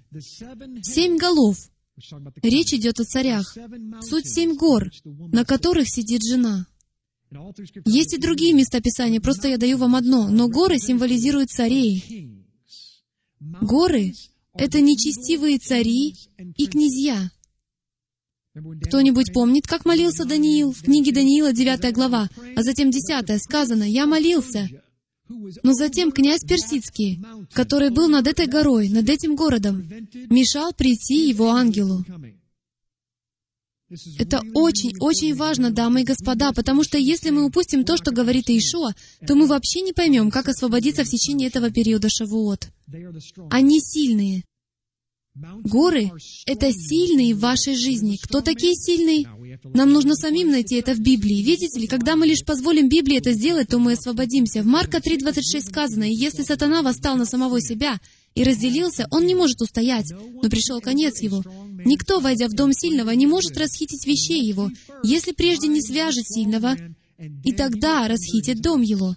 семь голов, Речь идет о царях. Суть семь гор, на которых сидит жена. Есть и другие места Писания, просто я даю вам одно, но горы символизируют царей. Горы — это нечестивые цари и князья. Кто-нибудь помнит, как молился Даниил в книге Даниила, 9 глава, а затем 10 сказано «Я молился». Но затем князь Персидский, который был над этой горой, над этим городом, мешал прийти его ангелу. Это очень-очень важно, дамы и господа, потому что если мы упустим то, что говорит Иешуа, то мы вообще не поймем, как освободиться в течение этого периода Шавуот. Они сильные. Горы — это сильные в вашей жизни. Кто такие сильные? Нам нужно самим найти это в Библии. Видите ли, когда мы лишь позволим Библии это сделать, то мы освободимся. В Марка 3.26 сказано, «И если сатана восстал на самого себя и разделился, он не может устоять, но пришел конец его. Никто, войдя в дом сильного, не может расхитить вещей его, если прежде не свяжет сильного, и тогда расхитит дом его».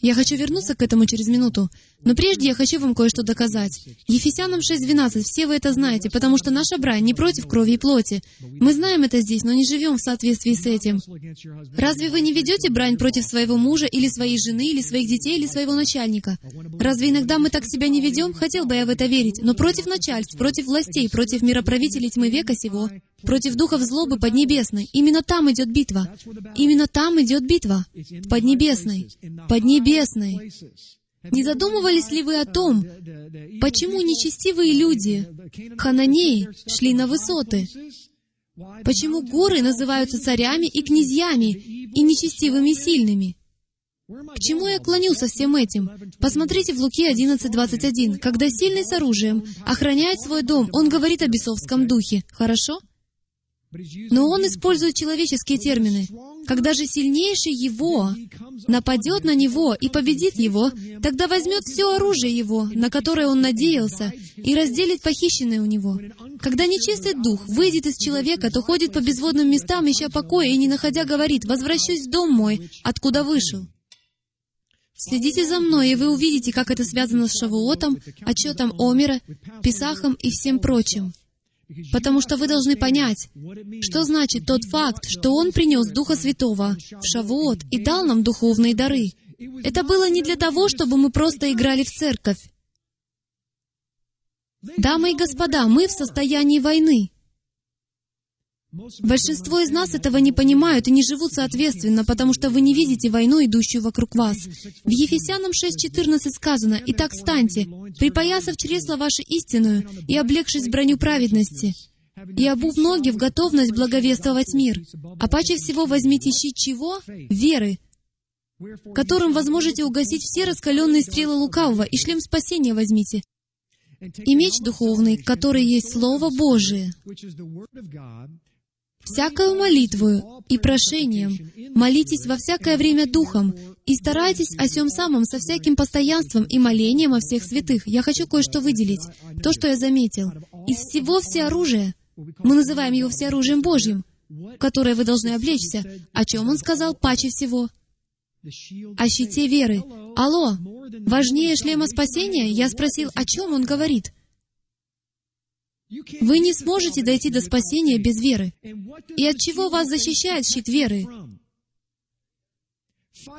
Я хочу вернуться к этому через минуту. Но прежде я хочу вам кое-что доказать. Ефесянам 6.12, все вы это знаете, потому что наша брань не против крови и плоти. Мы знаем это здесь, но не живем в соответствии с этим. Разве вы не ведете брань против своего мужа или своей жены, или своих детей, или своего начальника? Разве иногда мы так себя не ведем? Хотел бы я в это верить. Но против начальств, против властей, против мироправителей тьмы века сего, против духов злобы поднебесной. Именно там идет битва. Именно там идет битва. Поднебесной. Поднебесной. Не задумывались ли вы о том, почему нечестивые люди, хананеи, шли на высоты? Почему горы называются царями и князьями, и нечестивыми сильными? К чему я клоню со всем этим? Посмотрите в Луки 11.21. Когда сильный с оружием охраняет свой дом, он говорит о бесовском духе. Хорошо? Но он использует человеческие термины. Когда же сильнейший его нападет на него и победит его, тогда возьмет все оружие его, на которое он надеялся, и разделит похищенное у него. Когда нечистый дух выйдет из человека, то ходит по безводным местам, ища покоя, и не находя говорит, «Возвращусь в дом мой, откуда вышел». Следите за мной, и вы увидите, как это связано с Шавуотом, отчетом Омера, Писахом и всем прочим. Потому что вы должны понять, что значит тот факт, что Он принес Духа Святого в Шавуот и дал нам духовные дары. Это было не для того, чтобы мы просто играли в церковь. Дамы и господа, мы в состоянии войны. Большинство из нас этого не понимают и не живут соответственно, потому что вы не видите войну, идущую вокруг вас. В Ефесянам 6.14 сказано, «Итак, станьте, припоясав чресло ваше истинную и облегшись броню праведности, и обув ноги в готовность благовествовать мир. А паче всего возьмите щит чего? Веры, которым возможете угасить все раскаленные стрелы лукавого, и шлем спасения возьмите, и меч духовный, который есть Слово Божие, всякою молитвою и прошением молитесь во всякое время Духом, и старайтесь о всем самом со всяким постоянством и молением о всех святых. Я хочу кое-что выделить. То, что я заметил. Из всего всеоружия, мы называем его всеоружием Божьим, которое вы должны облечься. О чем он сказал паче всего? О щите веры. Алло, важнее шлема спасения? Я спросил, о чем он говорит? Вы не сможете дойти до спасения без веры. И от чего вас защищает щит веры?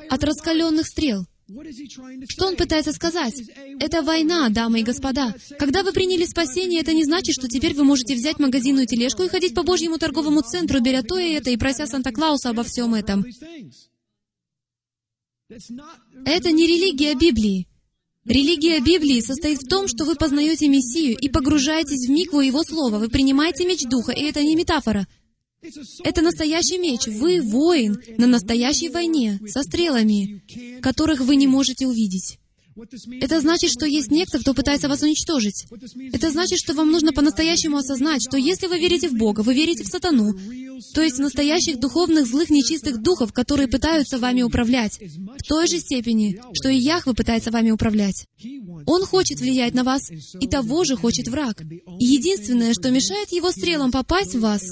От раскаленных стрел. Что он пытается сказать? Это война, дамы и господа. Когда вы приняли спасение, это не значит, что теперь вы можете взять магазинную тележку и ходить по Божьему торговому центру, беря то и это, и прося Санта-Клауса обо всем этом. Это не религия Библии. Религия Библии состоит в том, что вы познаете Мессию и погружаетесь в микву Его Слова. Вы принимаете меч Духа, и это не метафора. Это настоящий меч. Вы воин на настоящей войне со стрелами, которых вы не можете увидеть. Это значит, что есть некто, кто пытается вас уничтожить. Это значит, что вам нужно по-настоящему осознать, что если вы верите в Бога, вы верите в сатану, то есть настоящих духовных злых нечистых духов, которые пытаются вами управлять, в той же степени, что и Яхве пытается вами управлять. Он хочет влиять на вас, и того же хочет враг. И единственное, что мешает его стрелам попасть в вас,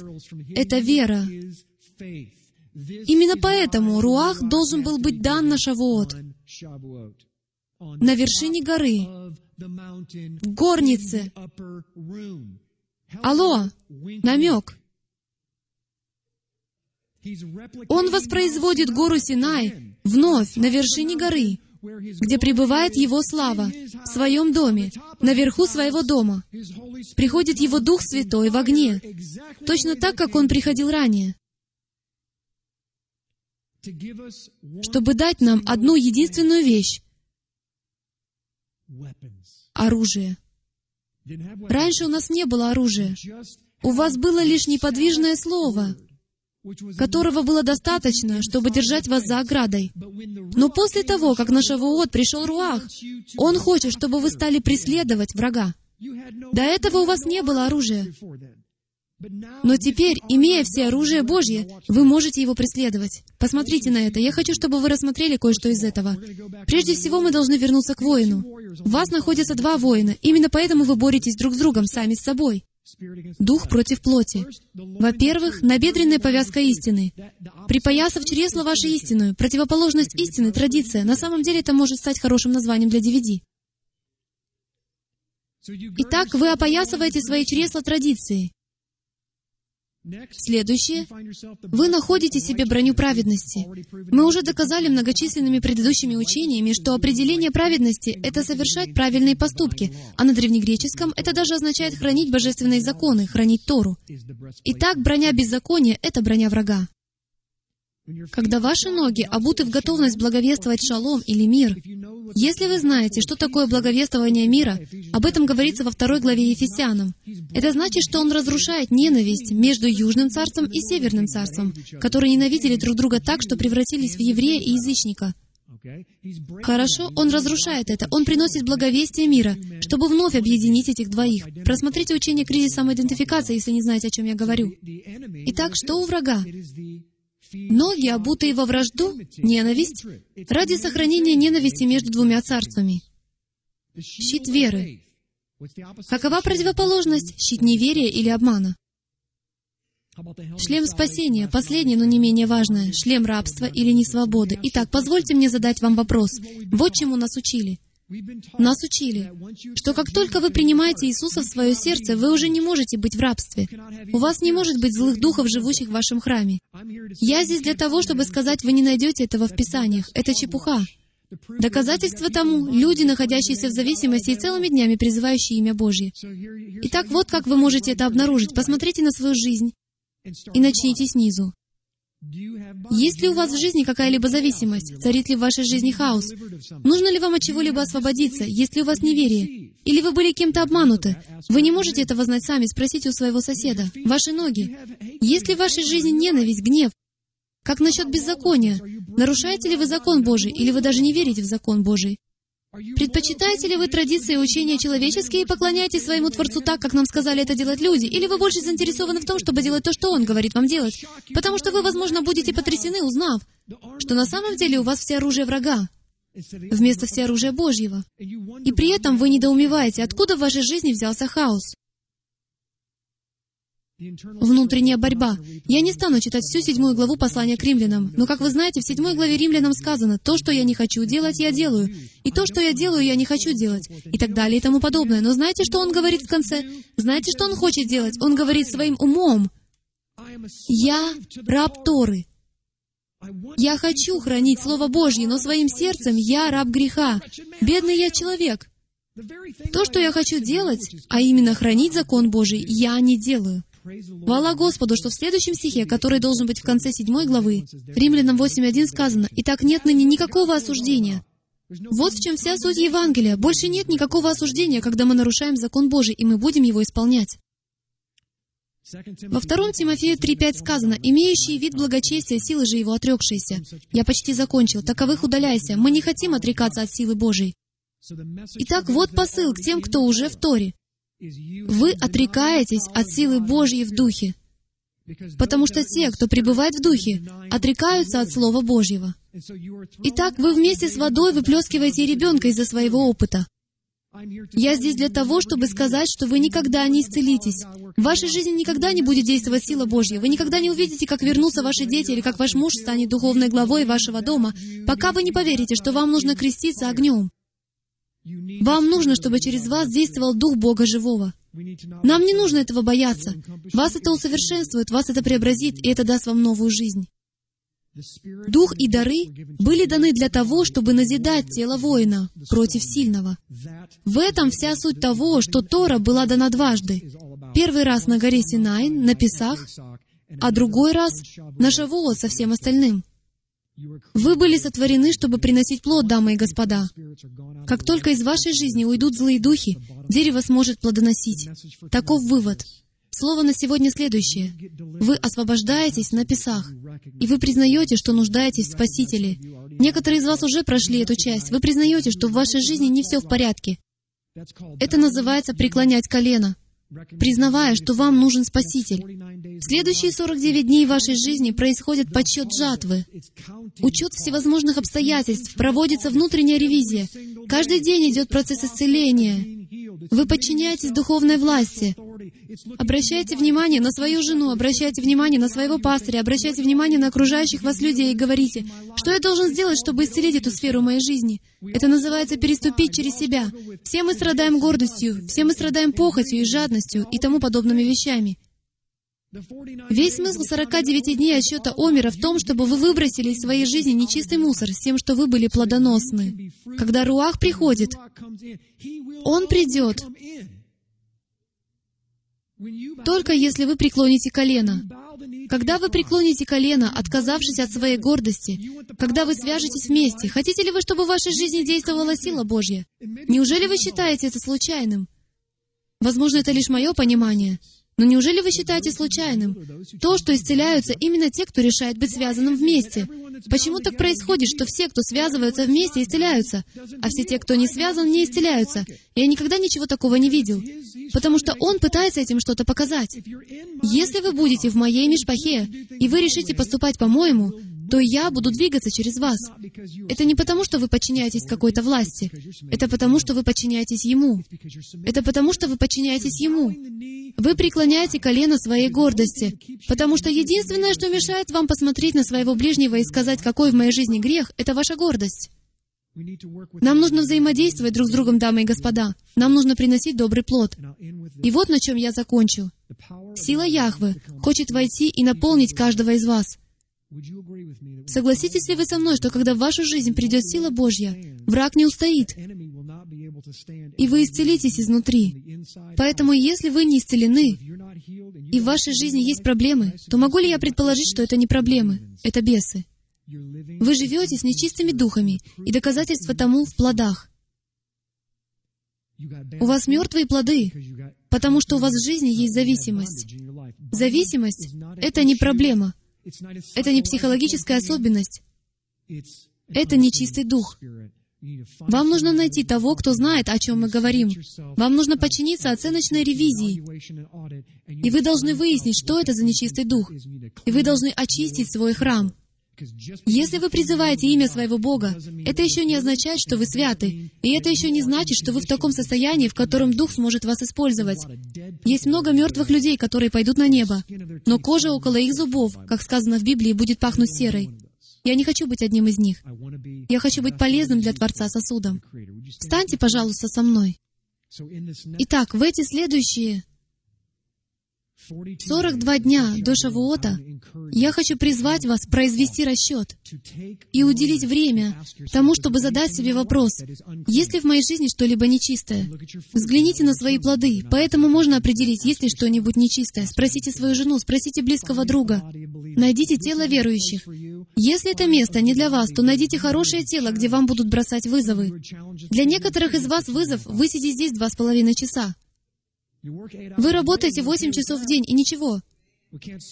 это вера. Именно поэтому Руах должен был быть дан на Шавуот на вершине горы, горнице. Алло, намек. Он воспроизводит гору Синай вновь на вершине горы, где пребывает Его слава, в своем доме, наверху своего дома. Приходит Его Дух Святой в огне, точно так, как Он приходил ранее, чтобы дать нам одну единственную вещь, оружие. Раньше у нас не было оружия. У вас было лишь неподвижное слово, которого было достаточно, чтобы держать вас за оградой. Но после того, как на Шавуот пришел Руах, он хочет, чтобы вы стали преследовать врага. До этого у вас не было оружия. Но теперь, имея все оружие Божье, вы можете его преследовать. Посмотрите на это. Я хочу, чтобы вы рассмотрели кое-что из этого. Прежде всего, мы должны вернуться к воину. В вас находятся два воина. Именно поэтому вы боретесь друг с другом, сами с собой. Дух против плоти. Во-первых, набедренная повязка истины. Припоясав чресло вашей истину, противоположность истины, традиция. На самом деле это может стать хорошим названием для DVD. Итак, вы опоясываете свои чресла традицией. Следующее. Вы находите себе броню праведности. Мы уже доказали многочисленными предыдущими учениями, что определение праведности — это совершать правильные поступки, а на древнегреческом это даже означает хранить божественные законы, хранить Тору. Итак, броня беззакония — это броня врага. Когда ваши ноги обуты в готовность благовествовать шалом или мир, если вы знаете, что такое благовествование мира, об этом говорится во второй главе Ефесянам, это значит, что он разрушает ненависть между Южным царством и Северным царством, которые ненавидели друг друга так, что превратились в еврея и язычника. Хорошо, он разрушает это. Он приносит благовестие мира, чтобы вновь объединить этих двоих. Просмотрите учение кризис самоидентификации, если не знаете, о чем я говорю. Итак, что у врага? Ноги, обутые во вражду, ненависть, ради сохранения ненависти между двумя царствами. Щит веры. Какова противоположность щит неверия или обмана? Шлем спасения, последнее, но не менее важное. Шлем рабства или несвободы. Итак, позвольте мне задать вам вопрос. Вот чему нас учили. Нас учили, что как только вы принимаете Иисуса в свое сердце, вы уже не можете быть в рабстве. У вас не может быть злых духов, живущих в вашем храме. Я здесь для того, чтобы сказать, вы не найдете этого в Писаниях. Это чепуха. Доказательство тому — люди, находящиеся в зависимости и целыми днями призывающие имя Божье. Итак, вот как вы можете это обнаружить. Посмотрите на свою жизнь и начните снизу. Есть ли у вас в жизни какая-либо зависимость? Царит ли в вашей жизни хаос? Нужно ли вам от чего-либо освободиться? Есть ли у вас неверие? Или вы были кем-то обмануты? Вы не можете этого знать сами, спросите у своего соседа. Ваши ноги. Есть ли в вашей жизни ненависть, гнев? Как насчет беззакония? Нарушаете ли вы закон Божий, или вы даже не верите в закон Божий? Предпочитаете ли вы традиции и учения человеческие и поклоняетесь своему Творцу так, как нам сказали это делать люди? Или вы больше заинтересованы в том, чтобы делать то, что Он говорит вам делать? Потому что вы, возможно, будете потрясены, узнав, что на самом деле у вас все оружие врага, вместо всеоружия Божьего. И при этом вы недоумеваете, откуда в вашей жизни взялся хаос. Внутренняя борьба. Я не стану читать всю седьмую главу послания к римлянам, но, как вы знаете, в седьмой главе римлянам сказано, «То, что я не хочу делать, я делаю, и то, что я делаю, я не хочу делать», и так далее и тому подобное. Но знаете, что он говорит в конце? Знаете, что он хочет делать? Он говорит своим умом, «Я раб Торы». Я хочу хранить Слово Божье, но своим сердцем я раб греха. Бедный я человек. То, что я хочу делать, а именно хранить закон Божий, я не делаю. Хвала Господу, что в следующем стихе, который должен быть в конце седьмой главы, Римлянам 8.1 сказано, «Итак, нет ныне никакого осуждения». Вот в чем вся суть Евангелия. Больше нет никакого осуждения, когда мы нарушаем закон Божий, и мы будем его исполнять. Во втором Тимофею 3.5 сказано, «Имеющие вид благочестия, силы же его отрекшиеся». Я почти закончил. Таковых удаляйся. Мы не хотим отрекаться от силы Божией. Итак, вот посыл к тем, кто уже в Торе. Вы отрекаетесь от силы Божьей в Духе, потому что те, кто пребывает в Духе, отрекаются от Слова Божьего. Итак, вы вместе с водой выплескиваете ребенка из-за своего опыта. Я здесь для того, чтобы сказать, что вы никогда не исцелитесь. В вашей жизни никогда не будет действовать сила Божья. Вы никогда не увидите, как вернутся ваши дети или как ваш муж станет духовной главой вашего дома, пока вы не поверите, что вам нужно креститься огнем. Вам нужно, чтобы через вас действовал Дух Бога Живого. Нам не нужно этого бояться. Вас это усовершенствует, вас это преобразит, и это даст вам новую жизнь. Дух и дары были даны для того, чтобы назидать тело воина против сильного. В этом вся суть того, что Тора была дана дважды. Первый раз на горе Синай, на Песах, а другой раз на Шавуот со всем остальным. Вы были сотворены, чтобы приносить плод, дамы и господа. Как только из вашей жизни уйдут злые духи, дерево сможет плодоносить. Таков вывод. Слово на сегодня следующее. Вы освобождаетесь на песах, и вы признаете, что нуждаетесь в Спасителе. Некоторые из вас уже прошли эту часть. Вы признаете, что в вашей жизни не все в порядке. Это называется преклонять колено признавая, что вам нужен Спаситель. В следующие 49 дней вашей жизни происходит подсчет жатвы. Учет всевозможных обстоятельств, проводится внутренняя ревизия. Каждый день идет процесс исцеления. Вы подчиняетесь духовной власти. Обращайте внимание на свою жену, обращайте внимание на своего пастыря, обращайте внимание на окружающих вас людей и говорите, что я должен сделать, чтобы исцелить эту сферу моей жизни. Это называется переступить через себя. Все мы страдаем гордостью, все мы страдаем похотью и жадностью и тому подобными вещами. Весь смысл 49 дней отсчета Омера в том, чтобы вы выбросили из своей жизни нечистый мусор с тем, что вы были плодоносны. Когда Руах приходит, Он придет только если вы преклоните колено. Когда вы преклоните колено, отказавшись от своей гордости, когда вы свяжетесь вместе, хотите ли вы, чтобы в вашей жизни действовала сила Божья? Неужели вы считаете это случайным? Возможно, это лишь мое понимание. Но неужели вы считаете случайным то, что исцеляются именно те, кто решает быть связанным вместе? Почему так происходит, что все, кто связываются вместе, исцеляются, а все те, кто не связан, не исцеляются? Я никогда ничего такого не видел, потому что он пытается этим что-то показать. Если вы будете в моей мишпахе, и вы решите поступать по-моему, то я буду двигаться через вас. Это не потому, что вы подчиняетесь какой-то власти. Это потому, что вы подчиняетесь Ему. Это потому, что вы подчиняетесь Ему. Вы преклоняете колено своей гордости, потому что единственное, что мешает вам посмотреть на своего ближнего и сказать, какой в моей жизни грех, это ваша гордость. Нам нужно взаимодействовать друг с другом, дамы и господа. Нам нужно приносить добрый плод. И вот на чем я закончу. Сила Яхвы хочет войти и наполнить каждого из вас. Согласитесь ли вы со мной, что когда в вашу жизнь придет сила Божья, враг не устоит, и вы исцелитесь изнутри. Поэтому, если вы не исцелены, и в вашей жизни есть проблемы, то могу ли я предположить, что это не проблемы, это бесы? Вы живете с нечистыми духами, и доказательство тому в плодах. У вас мертвые плоды, потому что у вас в жизни есть зависимость. Зависимость — это не проблема, это не психологическая особенность. Это нечистый дух. Вам нужно найти того, кто знает, о чем мы говорим. Вам нужно подчиниться оценочной ревизии. И вы должны выяснить, что это за нечистый дух. И вы должны очистить свой храм. Если вы призываете имя своего Бога, это еще не означает, что вы святы. И это еще не значит, что вы в таком состоянии, в котором Дух сможет вас использовать. Есть много мертвых людей, которые пойдут на небо, но кожа около их зубов, как сказано в Библии, будет пахнуть серой. Я не хочу быть одним из них. Я хочу быть полезным для Творца сосудом. Встаньте, пожалуйста, со мной. Итак, в эти следующие 42 дня до Шавуота я хочу призвать вас произвести расчет и уделить время тому, чтобы задать себе вопрос, есть ли в моей жизни что-либо нечистое? Взгляните на свои плоды, поэтому можно определить, есть ли что-нибудь нечистое. Спросите свою жену, спросите близкого друга. Найдите тело верующих. Если это место не для вас, то найдите хорошее тело, где вам будут бросать вызовы. Для некоторых из вас вызов — высидеть здесь два с половиной часа. Вы работаете 8 часов в день, и ничего.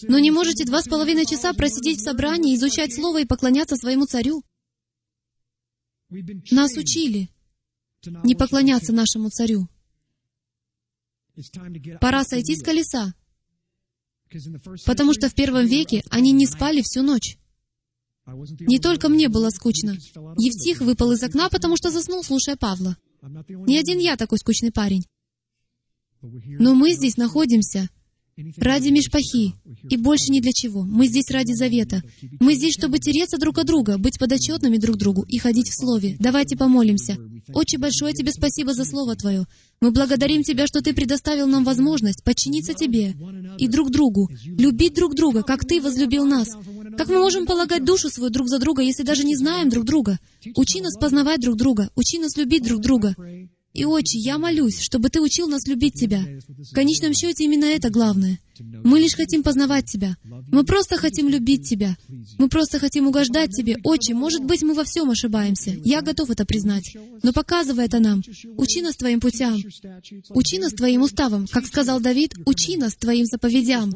Но не можете два с половиной часа просидеть в собрании, изучать Слово и поклоняться своему царю. Нас учили не поклоняться нашему царю. Пора сойти с колеса, потому что в первом веке они не спали всю ночь. Не только мне было скучно. Евтих выпал из окна, потому что заснул, слушая Павла. Не один я такой скучный парень. Но мы здесь находимся ради Мишпахи, и больше ни для чего. Мы здесь ради завета. Мы здесь, чтобы тереться друг от друга, быть подотчетными друг другу и ходить в Слове. Давайте помолимся. Очень большое Тебе спасибо за Слово Твое. Мы благодарим Тебя, что Ты предоставил нам возможность подчиниться Тебе и друг другу, любить друг друга, как Ты возлюбил нас. Как мы можем полагать душу свою друг за друга, если даже не знаем друг друга? Учи нас познавать друг друга, учи нас любить друг друга. И, Отче, я молюсь, чтобы Ты учил нас любить Тебя. В конечном счете именно это главное. Мы лишь хотим познавать Тебя. Мы просто хотим любить Тебя. Мы просто хотим угождать Тебе. Отче, может быть, мы во всем ошибаемся. Я готов это признать. Но показывай это нам. Учи нас Твоим путям. Учи нас Твоим уставам. Как сказал Давид, учи нас Твоим заповедям.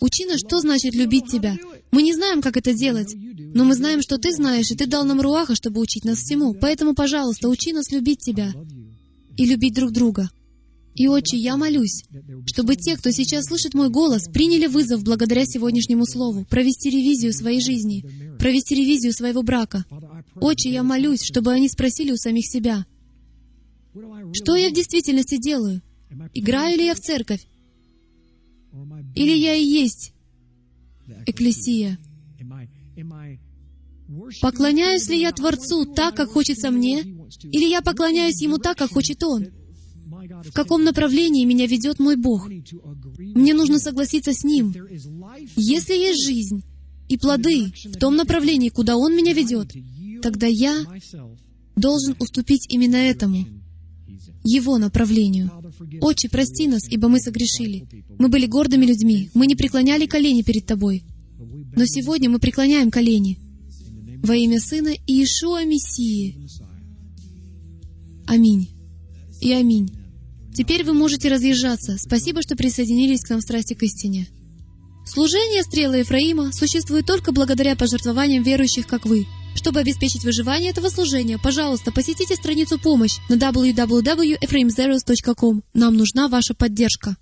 Учи нас, что значит любить Тебя. Мы не знаем, как это делать, но мы знаем, что Ты знаешь, и Ты дал нам руаха, чтобы учить нас всему. Поэтому, пожалуйста, учи нас любить Тебя и любить друг друга. И, Отче, я молюсь, чтобы те, кто сейчас слышит мой голос, приняли вызов благодаря сегодняшнему слову, провести ревизию своей жизни, провести ревизию своего брака. Отче, я молюсь, чтобы они спросили у самих себя, что я в действительности делаю? Играю ли я в церковь? Или я и есть экклесия? Поклоняюсь ли я Творцу так, как хочется мне, или я поклоняюсь Ему так, как хочет Он? В каком направлении меня ведет мой Бог? Мне нужно согласиться с Ним. Если есть жизнь и плоды в том направлении, куда Он меня ведет, тогда я должен уступить именно этому, Его направлению. Отче, прости нас, ибо мы согрешили. Мы были гордыми людьми, мы не преклоняли колени перед Тобой. Но сегодня мы преклоняем колени во имя Сына Иешуа Мессии. Аминь. И аминь. Теперь вы можете разъезжаться. Спасибо, что присоединились к нам в страсти к истине. Служение стрелы Ефраима существует только благодаря пожертвованиям верующих, как вы. Чтобы обеспечить выживание этого служения, пожалуйста, посетите страницу «Помощь» на www.ephraimzeros.com. Нам нужна ваша поддержка.